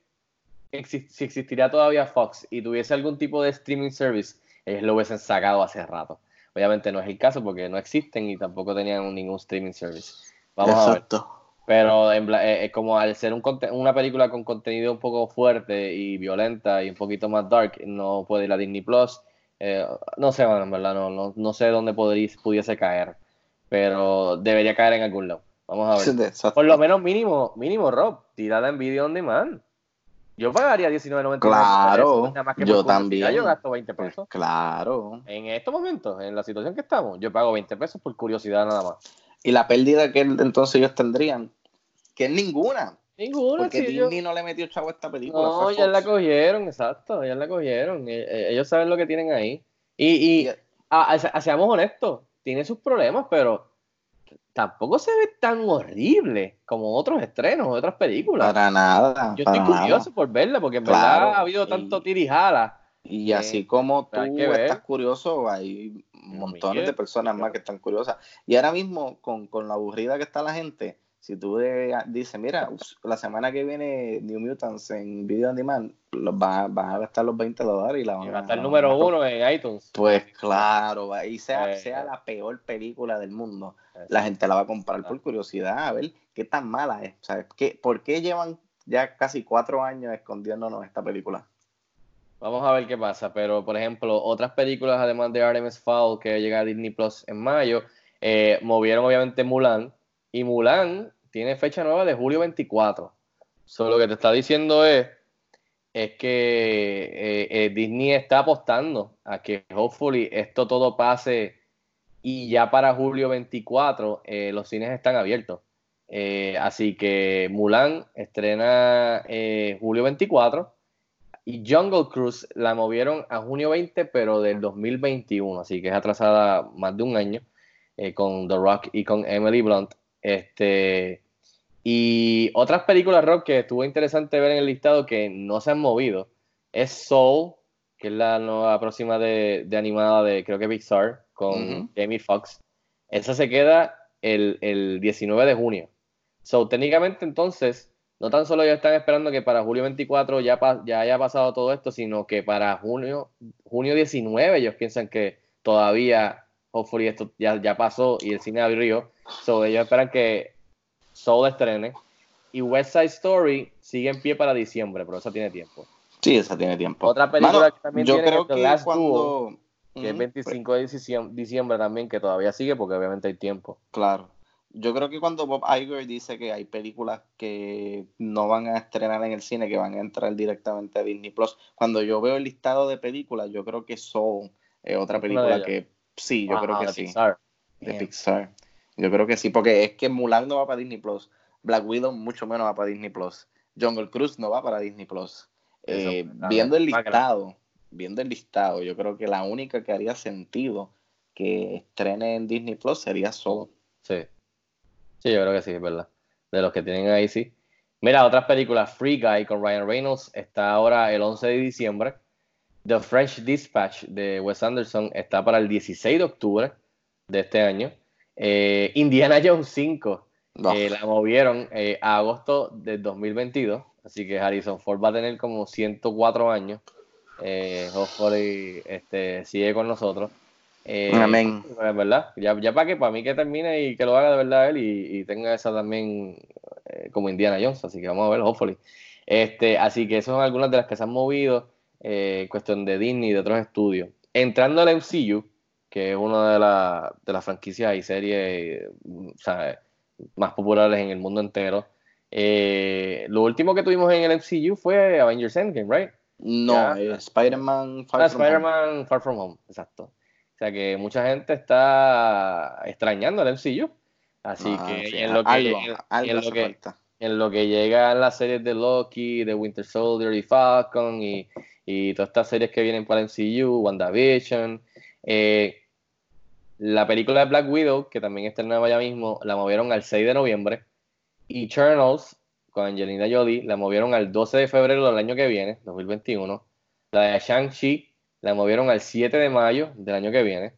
si existiría todavía Fox y tuviese algún tipo de streaming service, ellos lo hubiesen sacado hace rato. Obviamente no es el caso porque no existen y tampoco tenían ningún streaming service. Vamos a ver. Exacto. Pero en eh, eh, como al ser un una película con contenido un poco fuerte y violenta y un poquito más dark, no puede ir a Disney Plus. Eh, no sé, bueno, en verdad, no, no, no sé dónde podría, pudiese caer. Pero debería caer en algún lado. Vamos a ver. Exacto. Por lo menos mínimo, mínimo, Rob, tirada en video on demand. Yo pagaría $19.99. Claro, nada más que yo curiosidad, también. Yo gasto 20 pesos. Claro. En estos momentos, en la situación que estamos, yo pago 20 pesos por curiosidad nada más. Y la pérdida que entonces ellos tendrían, que es ninguna. Ninguna, Porque yo- Disney no le metió chavo a esta película. No, ya la cogieron, exacto, ya la cogieron. Eh, eh, Ellos saben lo que tienen ahí. Y, y a- a- seamos honestos, tiene sus problemas, pero tampoco se ve tan horrible como otros estrenos, otras películas. Para nada. Yo para estoy nada. curioso por verla, porque en Claro, verdad ha habido tanto tirijala. Y así como tú que ver. estás curioso, hay montones de personas más que están curiosas. Y ahora mismo, con, con lo aburrida que está la gente, si tú dices, mira, la semana que viene New Mutants en Video On Demand, los a- gastar los 20 dólares y la van Va a estar número uno en iTunes. Pues claro, y sea, Eh, sea la peor película del mundo, la gente la va a comprar por curiosidad, a ver qué tan mala es. O sea, ¿qué, ¿Por qué llevan ya casi cuatro años escondiéndonos esta película? Vamos a ver qué pasa. Pero, por ejemplo, otras películas, además de Artemis Fowl, que llega a Disney Plus en mayo, eh, movieron obviamente Mulan. Y Mulan tiene fecha nueva de julio 24. Solo lo que te está diciendo es, es que eh, eh, Disney está apostando a que, hopefully, esto todo pase y ya para julio 24 eh, los cines están abiertos. Así que Mulan estrena julio 24 y Jungle Cruise la movieron a junio 20, pero del 2021, así que es atrasada más de un año con The Rock y con Emily Blunt. Este, y otras películas rock que estuvo interesante ver en el listado que no se han movido es Soul, que es la nueva próxima de, de animada de creo que Pixar con. Jamie Foxx. Esa se queda el, el 19 de junio. So, técnicamente entonces, no tan solo ya están esperando que para julio 24 ya, pa- ya haya pasado todo esto, sino que para junio, junio 19 ellos piensan que todavía, hopefully esto ya, ya pasó y el cine abrió. So, ellos esperan que Soul estrene. Y West Side Story sigue en pie para diciembre, pero esa tiene tiempo. Sí, esa tiene tiempo. Otra película Mano, que también yo tiene creo es The que Last cuando... Duel, que es Ujú, 25 de diciembre, diciembre también, que todavía sigue porque obviamente hay tiempo. Claro. Yo creo que cuando Bob Iger dice que hay películas que no van a estrenar en el cine, que van a entrar directamente a Disney Plus, cuando yo veo el listado de películas, yo creo que Soul es otra película que sí, yo creo que de sí. Pixar. De Bien. Pixar. Yo creo que sí, porque es que Mulan no va para Disney Plus, Black Widow mucho menos va para Disney Plus, Jungle Cruise no va para Disney Plus. Eh, viendo el listado, viendo el listado, yo creo que la única que haría sentido que estrene en Disney Plus sería Soul. Sí. Sí, yo creo que sí, es verdad. De los que tienen ahí, sí. Mira, otras películas, Free Guy con Ryan Reynolds está ahora el 11 de diciembre. The French Dispatch de Wes Anderson está para el 16 de octubre de este año. Eh, Indiana Jones 5 No. eh, la movieron eh, a agosto del 2022. Así que Harrison Ford va a tener como 104 años. Eh, hopefully este, sigue con nosotros. Amén. pues, ¿verdad? Ya, ya para que para mí que termine y que lo haga de verdad él y, y tenga esa también como Indiana Jones, así que vamos a ver, hopefully. Este, así que esas son algunas de las que se han movido, cuestión de Disney y de otros estudios. Entrando al MCU, que es una de, la- de las franquicias y series o sea, más populares en el mundo entero. eh, lo último que tuvimos en el MCU fue Avengers Endgame, ¿right? No, eh, Spider-Man Far Ah, From Home. Spider-Man Far From Home, exacto. O sea que mucha gente está extrañando el MCU. Así Ah, que sí, en lo que, algo- en- algo en lo que- falta. en lo que llegan las series de Loki, de Winter Soldier y Falcon y, y todas estas series que vienen para MCU, WandaVision. Eh, la película de Black Widow, que también está en Nueva ya mismo, la movieron al 6 de noviembre. Eternals, con Angelina Jolie, la movieron al 12 de febrero del año que viene, 2021. La de Shang-Chi la movieron al 7 de mayo del año que viene.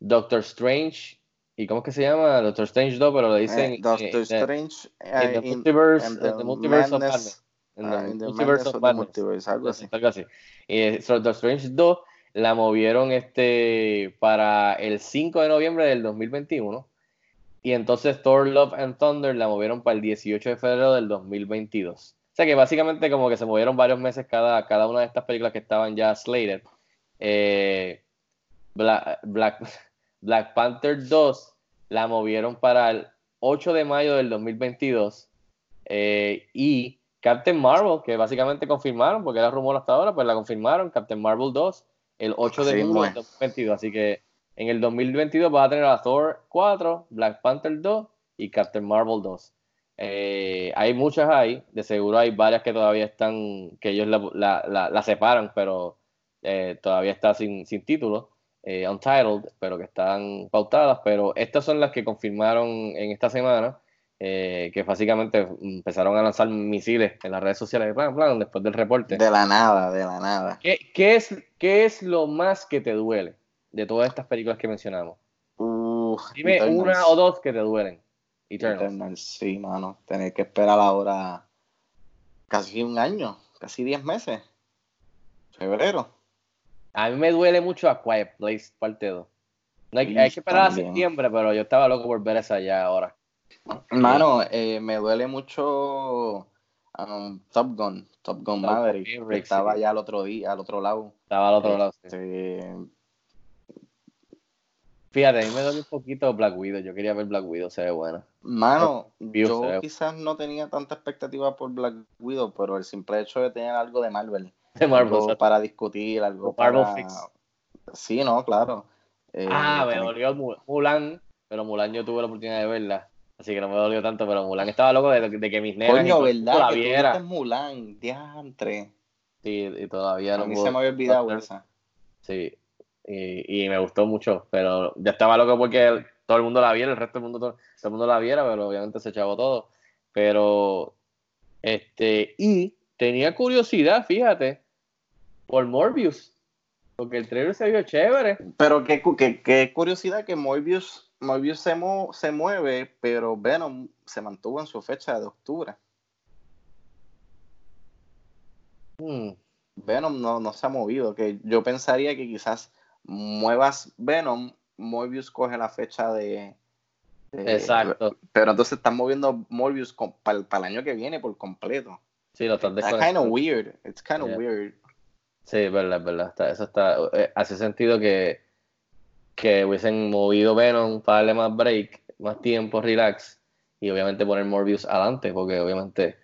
Doctor Strange, ¿y cómo es que se llama? Doctor Strange 2, pero le dicen... Eh, Doctor eh, eh, Strange the eh, in- multiverse, and in the the multiverse of madness- madness. In the the multiverse of of the madness. multiverse, algo así. Algo así. Doctor Strange 2 la movieron este para el 5 de noviembre del 2021. Y entonces Thor Love and Thunder la movieron para el 18 de febrero del 2022. O sea que básicamente como que se movieron varios meses cada, cada una de estas películas que estaban ya slated. Eh, Black, Black, Black Panther 2 la movieron para el 8 de mayo del 2022. Eh, y Captain Marvel, que básicamente confirmaron, porque era rumor hasta ahora, pues la confirmaron, Captain Marvel 2, el 8 de julio del es. 2022. Así que en el 2022 vas a tener a Thor 4, Black Panther 2 y Captain Marvel 2. Eh, hay muchas ahí, de seguro hay varias que todavía están, que ellos la, la- la- la separan, pero eh, todavía está sin, sin título, eh, untitled, pero que están pautadas. Pero estas son las que confirmaron en esta semana, eh, que básicamente empezaron a lanzar misiles en las redes sociales, plan, plan, después del reporte. De la nada, de la nada. ¿Qué, qué es, ¿Qué es lo más que te duele de todas estas películas que mencionamos? Dime Eternals. una o dos que te duelen. Eternals. Eternals, sí, mano. Tener que esperar ahora casi un año, casi 10 meses. Febrero. A mí me duele mucho a Quiet Place parte 2. No hay, hay que esperar a septiembre, pero yo estaba loco por ver esa ya ahora. Mano, eh, me duele mucho um, Top Gun, Top Gun Top Maverick, estaba sí. ya al otro día, al otro lado. Estaba al otro lado. sí. Este, Fíjate, a mí me duele un poquito Black Widow. Yo quería ver Black Widow, se ve buena. Mano, View yo quizás no tenía tanta expectativa por Black Widow, pero el simple hecho de tener algo de Marvel, De Marvel, algo para discutir, algo Marvel para... Fix. Sí, no, claro. Eh, ah, me Mu- Mulan, pero Mulan yo tuve la oportunidad de verla. Así que no me dolió tanto, pero Mulan estaba loco de, de que mis nenas y Coño, ¿verdad? la Que viera. Mulan, diantre. Sí, y todavía A no mí puedo- se me había olvidado esa. Sí, y, y me gustó mucho, pero ya estaba loco porque todo el mundo la viera, el resto del mundo, todo, todo el mundo la viera, pero obviamente se echaba todo. Pero, este, y tenía curiosidad, fíjate, por Morbius, porque el trailer se vio chévere. Pero qué, cu- qué- qué curiosidad que Morbius, Morbius se, mo- se mueve, pero Venom se mantuvo en su fecha de octubre. Hmm, Venom no, no se ha movido, que yo pensaría que quizás muevas Venom, Morbius coge la fecha de... de- Exacto. Pero entonces están moviendo Morbius para el año que viene por completo. Sí, lo están That's kind of weird. It's kind of Yeah. weird. Sí, es verdad, es verdad. Está, eso está, eh, hace sentido que, que hubiesen movido Venom para darle más break, más tiempo, relax, y obviamente poner Morbius adelante, porque obviamente.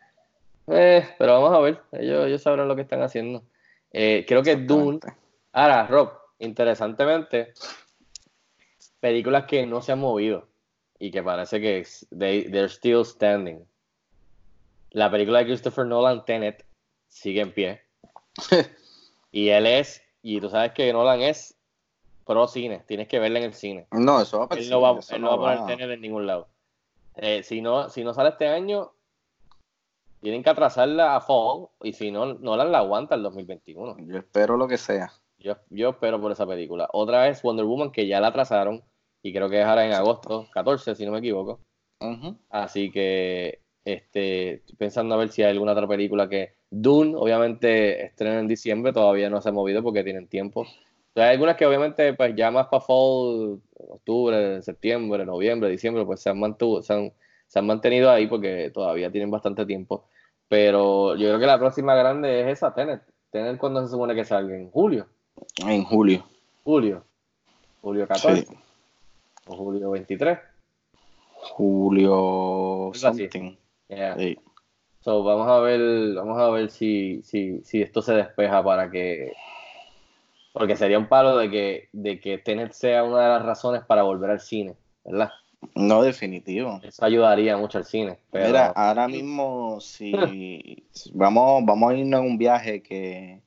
Eh, pero vamos a ver, ellos, ellos sabrán lo que están haciendo. Eh, creo que Dune. Ahora, Rob, interesantemente, películas que no se han movido y que parece que es- they, they're still standing. La película de Christopher Nolan, Tenet, sigue en pie. y él es, y tú sabes que Nolan es pro cine, tienes que verla en el cine. No, eso va el Él no va, él no no va a poner va. Tenet en ningún lado. Eh, si, no, si no sale este año, tienen que atrasarla a fall, y si no, Nolan la aguanta el 2021. Yo espero lo que sea. Yo, yo espero por esa película. Otra es Wonder Woman, que ya la atrasaron, y creo que es ahora en agosto 14, si no me equivoco. Así que este, estoy pensando a ver si hay alguna otra película que. Dune, obviamente, estrena en diciembre, todavía no se ha movido porque tienen tiempo. Hay algunas que, obviamente, pues ya más para fall, octubre, septiembre, noviembre, diciembre, pues se han, mantuvo, se han, se han mantenido ahí porque todavía tienen bastante tiempo. Pero yo creo que la próxima grande es esa, Tenet. Tenet, cuando se supone que salga? En julio. En julio. Julio. Julio 14. Sí. O julio 23. Julio something. Yeah. Sí. So, vamos a ver, vamos a ver si, si, si esto se despeja para que. Porque sería un palo de que, de que Tenet sea una de las razones para volver al cine, ¿verdad? No, definitivo. Eso ayudaría mucho al cine. Pero... Mira, ahora mismo, si vamos, vamos a irnos en un viaje que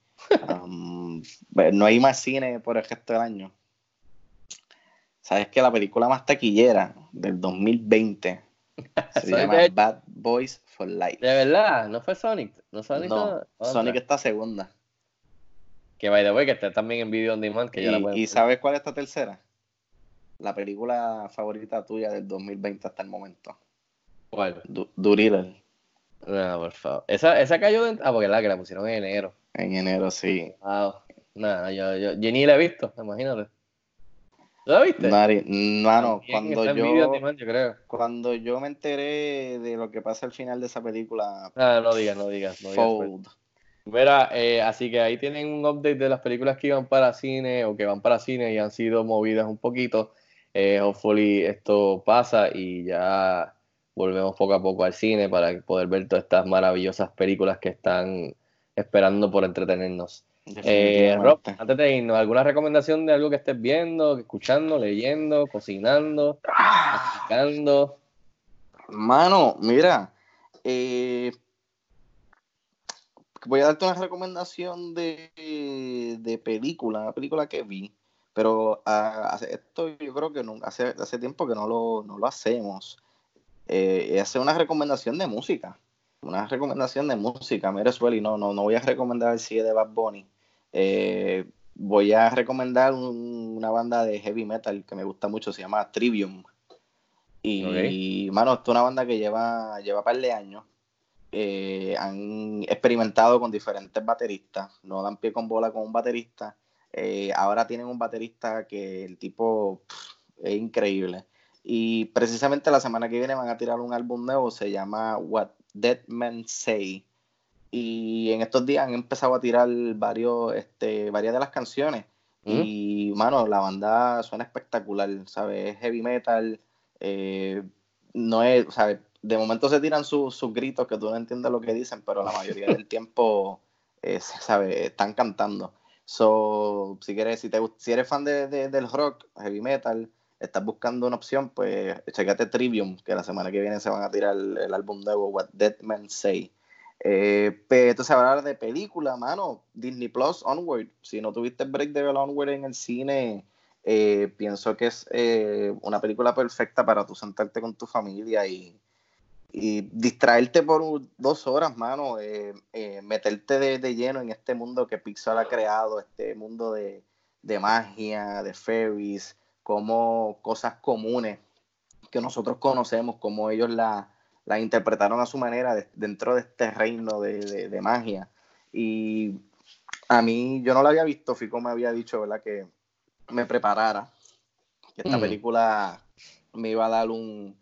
um, no hay más cine por el resto del año. Sabes que la película más taquillera del 2020 se llama Bad Boys for Life. De verdad, no fue Sonic. No, Sonic, No. Sonic está segunda. Que by the way, que está también en Video On Demand. Que ya la Y, pueden y. ¿sabes cuál es esta tercera? La película favorita tuya del 2020 hasta el momento. ¿Cuál? Du Doolittle. No, por favor. Esa, esa cayó dentro. Ah, porque la que la pusieron en enero. En enero, sí. Wow. Nada, yo, yo, yo ni la he visto, imagínate. ¿Tú la viste? Mari, mano, También cuando en Video yo, creo. cuando yo me enteré de lo que pasa al final de esa película, Ah, no digas, no digas. No digas pues. Fold. Mira, eh, así que ahí tienen un update de las películas que iban para cine o que van para cine y han sido movidas un poquito. Eh, hopefully esto pasa y ya volvemos poco a poco al cine para poder ver todas estas maravillosas películas que están esperando por entretenernos. Eh, Rob, antes de irnos, ¿alguna recomendación de algo que estés viendo, escuchando, leyendo, cocinando, practicando? Mano, mira, eh, voy a darte una recomendación de, de película, una película que vi, pero ah, hace- esto yo creo que nunca, hace, hace tiempo que no lo, no lo hacemos. Eh, es hacer una recomendación de música, una recomendación de música. Mira, Sueli, no, no, no voy a recomendar el CD de Bad Bunny. Eh, voy a recomendar un- una banda de heavy metal que me gusta mucho, se llama Trivium. Y, mano, esto es una banda que lleva, lleva par de años. Eh, han experimentado con diferentes bateristas. No dan pie con bola con un baterista. Eh, ahora tienen un baterista que el tipo pff, es increíble. Y precisamente la semana que viene van a tirar un álbum nuevo, se llama What Dead Men Say. Y en estos días han empezado a tirar varios, este, varias de las canciones. Y, mano, la banda suena espectacular, ¿sabes? Es heavy metal. eh, no es, ¿sabes? De momento se tiran sus sus gritos que tú no entiendes lo que dicen, pero la mayoría del tiempo, eh, ¿sabes? Están cantando. So, si quieres, si, te, si eres fan de, de- del rock, heavy metal, estás buscando una opción, pues checate Trivium, que la semana que viene se van a tirar el, el álbum nuevo, What Dead Men Say. Eh, pero entonces hablar de película, mano, Disney Plus, Onward. Si no tuviste break de ver Onward en el cine, eh, pienso que es eh, una película perfecta para tú sentarte con tu familia y, y distraerte por dos horas, mano, eh, eh, meterte de, de lleno en este mundo que Pixar ha creado, este mundo de, de magia, de fairies, como cosas comunes que nosotros conocemos, como ellos la, la interpretaron a su manera de- dentro de este reino de, de- de magia. Y a mí, yo no la había visto, Fico me había dicho, ¿verdad? Que me preparara, que esta Mm. película me iba a dar un,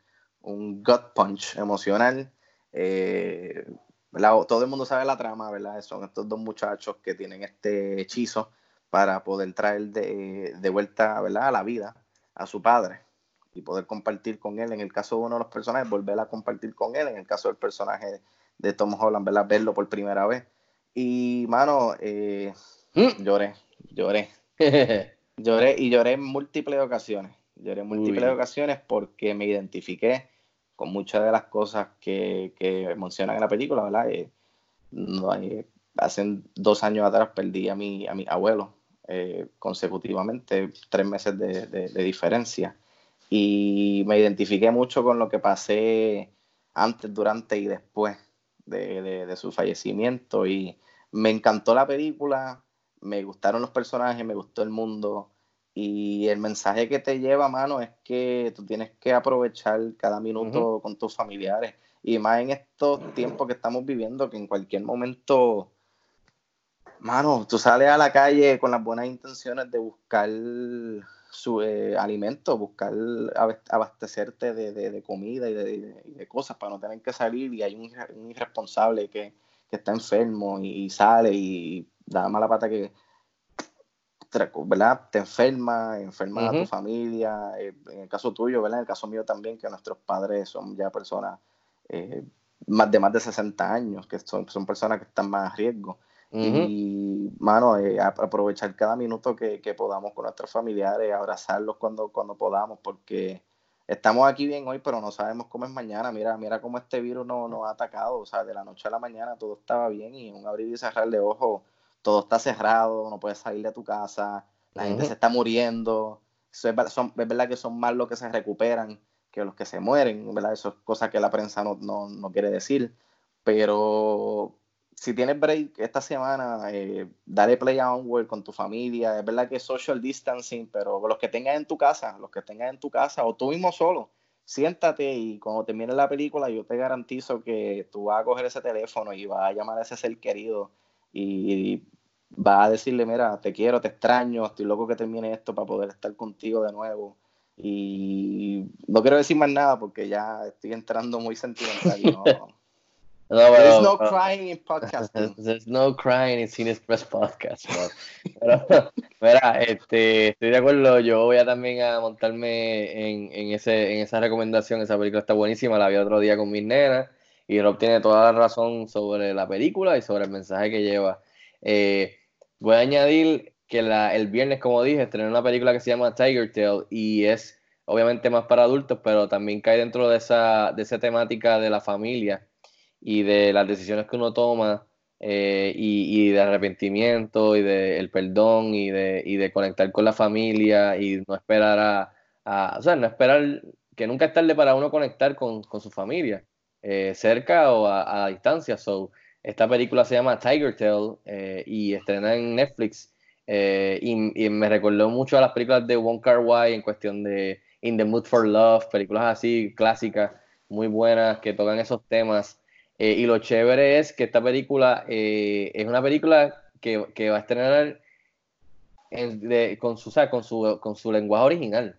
un gut punch emocional. Eh. Todo el mundo sabe la trama, ¿verdad? Son estos dos muchachos que tienen este hechizo para poder traer de, de vuelta, ¿verdad? A la vida a su padre y poder compartir con él. En el caso de uno de los personajes, volver a compartir con él. En el caso del personaje de Tom Holland, ¿verdad? Verlo por primera vez. Y, mano, eh, lloré, lloré. Lloré y lloré en múltiples ocasiones. Lloré en múltiples Uy. ocasiones porque me identifiqué con muchas de las cosas que, que mencionan en la película, ¿verdad? Eh, no hay- hace dos años atrás perdí a mi, a mi abuelo eh, consecutivamente, tres meses de, de- de diferencia. Y me identifiqué mucho con lo que pasé antes, durante y después de, de- de su fallecimiento. Y me encantó la película, me gustaron los personajes, me gustó el mundo. Y el mensaje que te lleva, mano, es que tú tienes que aprovechar cada minuto con tus familiares. Y más en estos tiempos que estamos viviendo, que en cualquier momento, mano, tú sales a la calle con las buenas intenciones de buscar su eh, alimento, buscar abastecerte de, de- de comida y de, cosas para no tener que salir. Y hay un, irre- un irresponsable que, que está enfermo y, sale y da mala pata que, ¿verdad? Te enferma, enferma a tu familia, eh, en el caso tuyo, ¿verdad? En el caso mío también, que nuestros padres son ya personas eh, más de más de 60 años, que son, son personas que están más a riesgo. Y, mano, eh, aprovechar cada minuto que, que podamos con nuestros familiares, abrazarlos cuando, cuando podamos, porque estamos aquí bien hoy, pero no sabemos cómo es mañana. Mira, mira cómo este virus nos, nos ha atacado. O sea, de la noche a la mañana todo estaba bien y en un abrir y cerrar de ojos todo está cerrado, no puedes salir de tu casa, la gente Ujú. se está muriendo. Eso es, son- es verdad que son más los que se recuperan que los que se mueren, ¿verdad? Eso es cosa que la prensa no, no, no quiere decir. Pero si tienes break esta semana, eh, dale play a Onward con tu familia. Es verdad que es social distancing, pero los que tengas en tu casa, los que tengas en tu casa o tú mismo solo, siéntate y cuando termine la película yo te garantizo que tú vas a coger ese teléfono y vas a llamar a ese ser querido y vas a decirle, mira, te quiero, te extraño, estoy loco que termine esto para poder estar contigo de nuevo. Y no quiero decir más nada porque ya estoy entrando muy sentimental. no- No, There's no crying in podcasting. There's no crying in Cine Express Podcast. Pero, mira, este, estoy de acuerdo. Yo voy a también a montarme en, en, ese, en esa recomendación. Esa película está buenísima. La vi otro día con mis nenas. Y Rob tiene toda la razón sobre la película y sobre el mensaje que lleva. Eh, voy a añadir que la, el viernes, como dije, estrené una película que se llama Tiger Tail y es obviamente más para adultos, pero también cae dentro de esa, de esa temática de la familia y de las decisiones que uno toma eh, y, y de arrepentimiento y de el perdón y de, y de conectar con la familia y no esperar a, a- o sea, no esperar que nunca es tarde para uno conectar con, con su familia, eh, cerca o a, distancia. So, esta película se llama Tiger Tail eh, y estrena en Netflix eh, y, me recordó mucho a las películas de Wong Kar Wai en cuestión de In the Mood for Love, películas así clásicas, muy buenas, que tocan esos temas. Y lo chévere es que esta película es una película que, va a estrenar con, su, lenguaje original.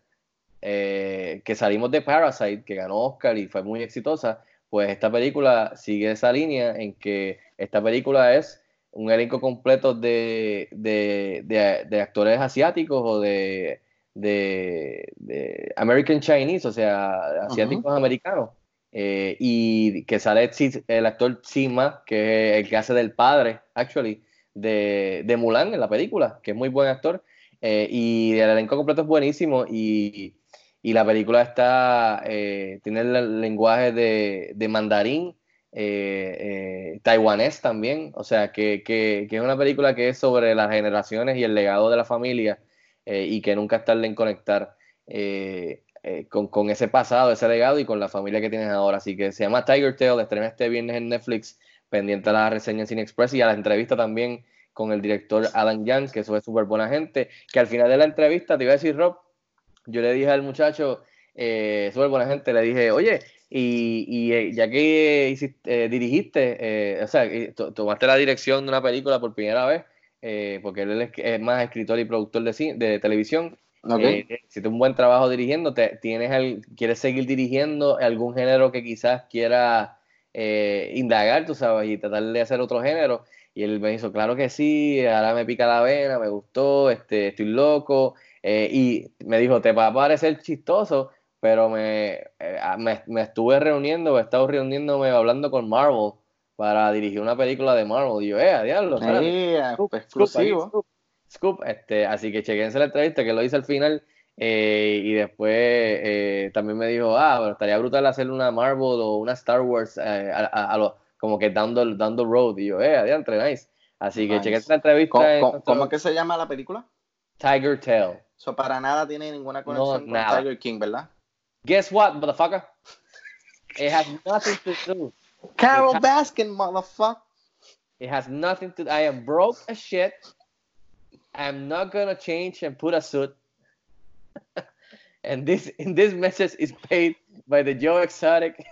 Que salimos de Parasite, que ganó Oscar y fue muy exitosa, pues esta película sigue esa línea en que esta película es un elenco completo de, de, de- de actores asiáticos o de, American Chinese, o sea, asiáticos americanos. Eh, y que sale el actor Sima, que es el que hace del padre, actually, de, de Mulan en la película, que es muy buen actor. Eh, y el elenco completo es buenísimo y, y la película está, eh, tiene el lenguaje de, mandarín, eh, eh, taiwanés también, o sea, que, es una película que es sobre las generaciones y el legado de la familia eh, y que nunca es tarde en conectar con, ese pasado, ese legado y con la familia que tienes ahora. Así que se llama Tiger Tail, estrena este viernes en Netflix, pendiente a la reseña en Cine Express y a la entrevista también con el director Alan Young, que eso es súper buena gente, que al final de la entrevista, te iba a decir, Rob, yo le dije al muchacho, eh, súper buena gente, le dije, oye, y, y, eh, ya que hiciste- eh, dirigiste, eh, o sea, tomaste la dirección de una película por primera vez, eh, porque él es, es más escritor y productor de, cine- de televisión, Ok. eh, hiciste un buen trabajo dirigiendo, te, tienes el, quieres seguir dirigiendo algún género que quizás quiera eh, indagar, tú sabes, y tratar de hacer otro género. Y él me dijo, claro que sí, ahora me pica la vena, me gustó, este, estoy loco. Eh, y me dijo, te va a parecer chistoso, pero me, eh, me, me estuve reuniendo, he estado reuniéndome, hablando con Marvel para dirigir una película de Marvel. Y yo, eh, diablo. Eh, Scoop, exclusivo. scoop, scoop, scoop. Este, así que chequense la entrevista que lo hice al final. eh, y después eh, también me dijo, ah, pero estaría brutal hacer una Marvel o una Star Wars a, a- a lo- como que down the, down the road. Y yo, eh, adiante, nice. Así que chequense la entrevista. ¿Cómo, en cómo- nuestro- cómo es que se llama la película? Tiger Tail. Eso para nada tiene ninguna conexión con nada. Tiger King, ¿verdad? Guess what, motherfucker? It has nothing to do. Carol Baskin, motherfucker. It has nothing to. I am broke as shit. I'm not gonna change and put a suit. and this in this message is paid by the Joe Exotic.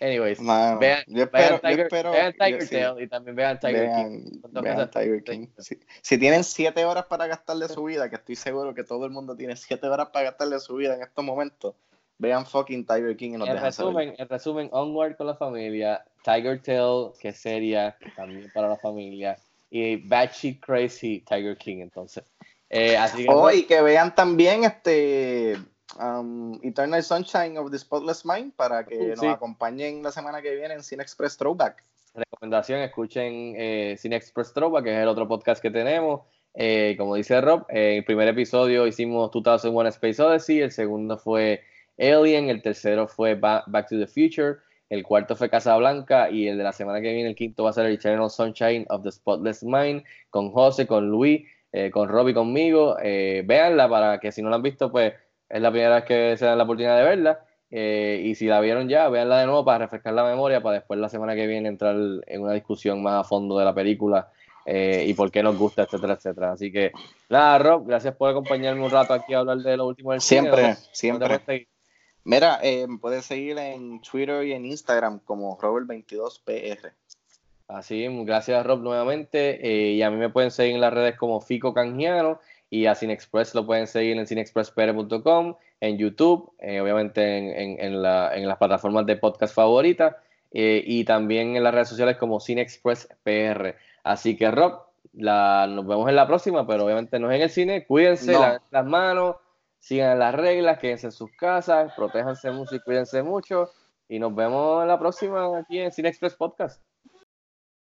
Anyways, Mano, vean, yo vean espero- yo Tiger, espero- vean Tiger yo sí. Tail y también vean Tiger Vean, King. Vean Tiger King. Si, si tienen siete horas para gastar de su vida, que estoy seguro que todo el mundo tiene siete horas para gastar de su vida en estos momentos, vean fucking Tiger King y nos En dejan saber. resumen, en resumen, Onward con la familia, Tiger Tail, que es seria, también para la familia, y Batshit Crazy Tiger King, entonces. Eh, así que, Oh, y que vean también este um, Eternal Sunshine of the Spotless Mind para que Uh, nos acompañen la semana que viene en Cine Express Throwback. recomendación, escuchen eh, Cine Express Trova, que es el otro podcast que tenemos. Eh, como dice Rob, eh, el primer episodio hicimos 2001 Space Odyssey, el segundo fue Alien, el tercero fue Ba- Back to the Future, el cuarto fue Casablanca y el de la semana que viene, el quinto va a ser el Eternal Sunshine of the Spotless Mind con José, con Luis, eh, con Robbie, conmigo. Eh, véanla para que si no la han visto, pues es la primera vez que se dan la oportunidad de verla. Eh, y si la vieron ya, véanla de nuevo para refrescar la memoria, para después la semana que viene entrar en una discusión más a fondo de la película eh, y por qué nos gusta, etcétera, etcétera. Así que, nada, Rob, gracias por acompañarme un rato aquí a hablar de lo último del cine. Siempre, ¿Dónde- dónde te siempre. Mira, eh, puedes seguir en Twitter y en Instagram como Robert22PR. Así, gracias Rob nuevamente. eh, y a mí me pueden seguir en las redes como Fico Canjiano y a Cinexpress lo pueden seguir en cinexpresspr.com, en YouTube, eh, obviamente en, en- en la- en las plataformas de podcast favoritas eh, y también en las redes sociales como Cinexpress PR. Así que Rob, la, nos vemos en la próxima, pero obviamente no es en el cine. Cuídense, No. las manos, sigan las reglas, quédense en sus casas, protéjanse mucho y cuídense mucho. Y nos vemos en la próxima aquí en Cinexpress Podcast.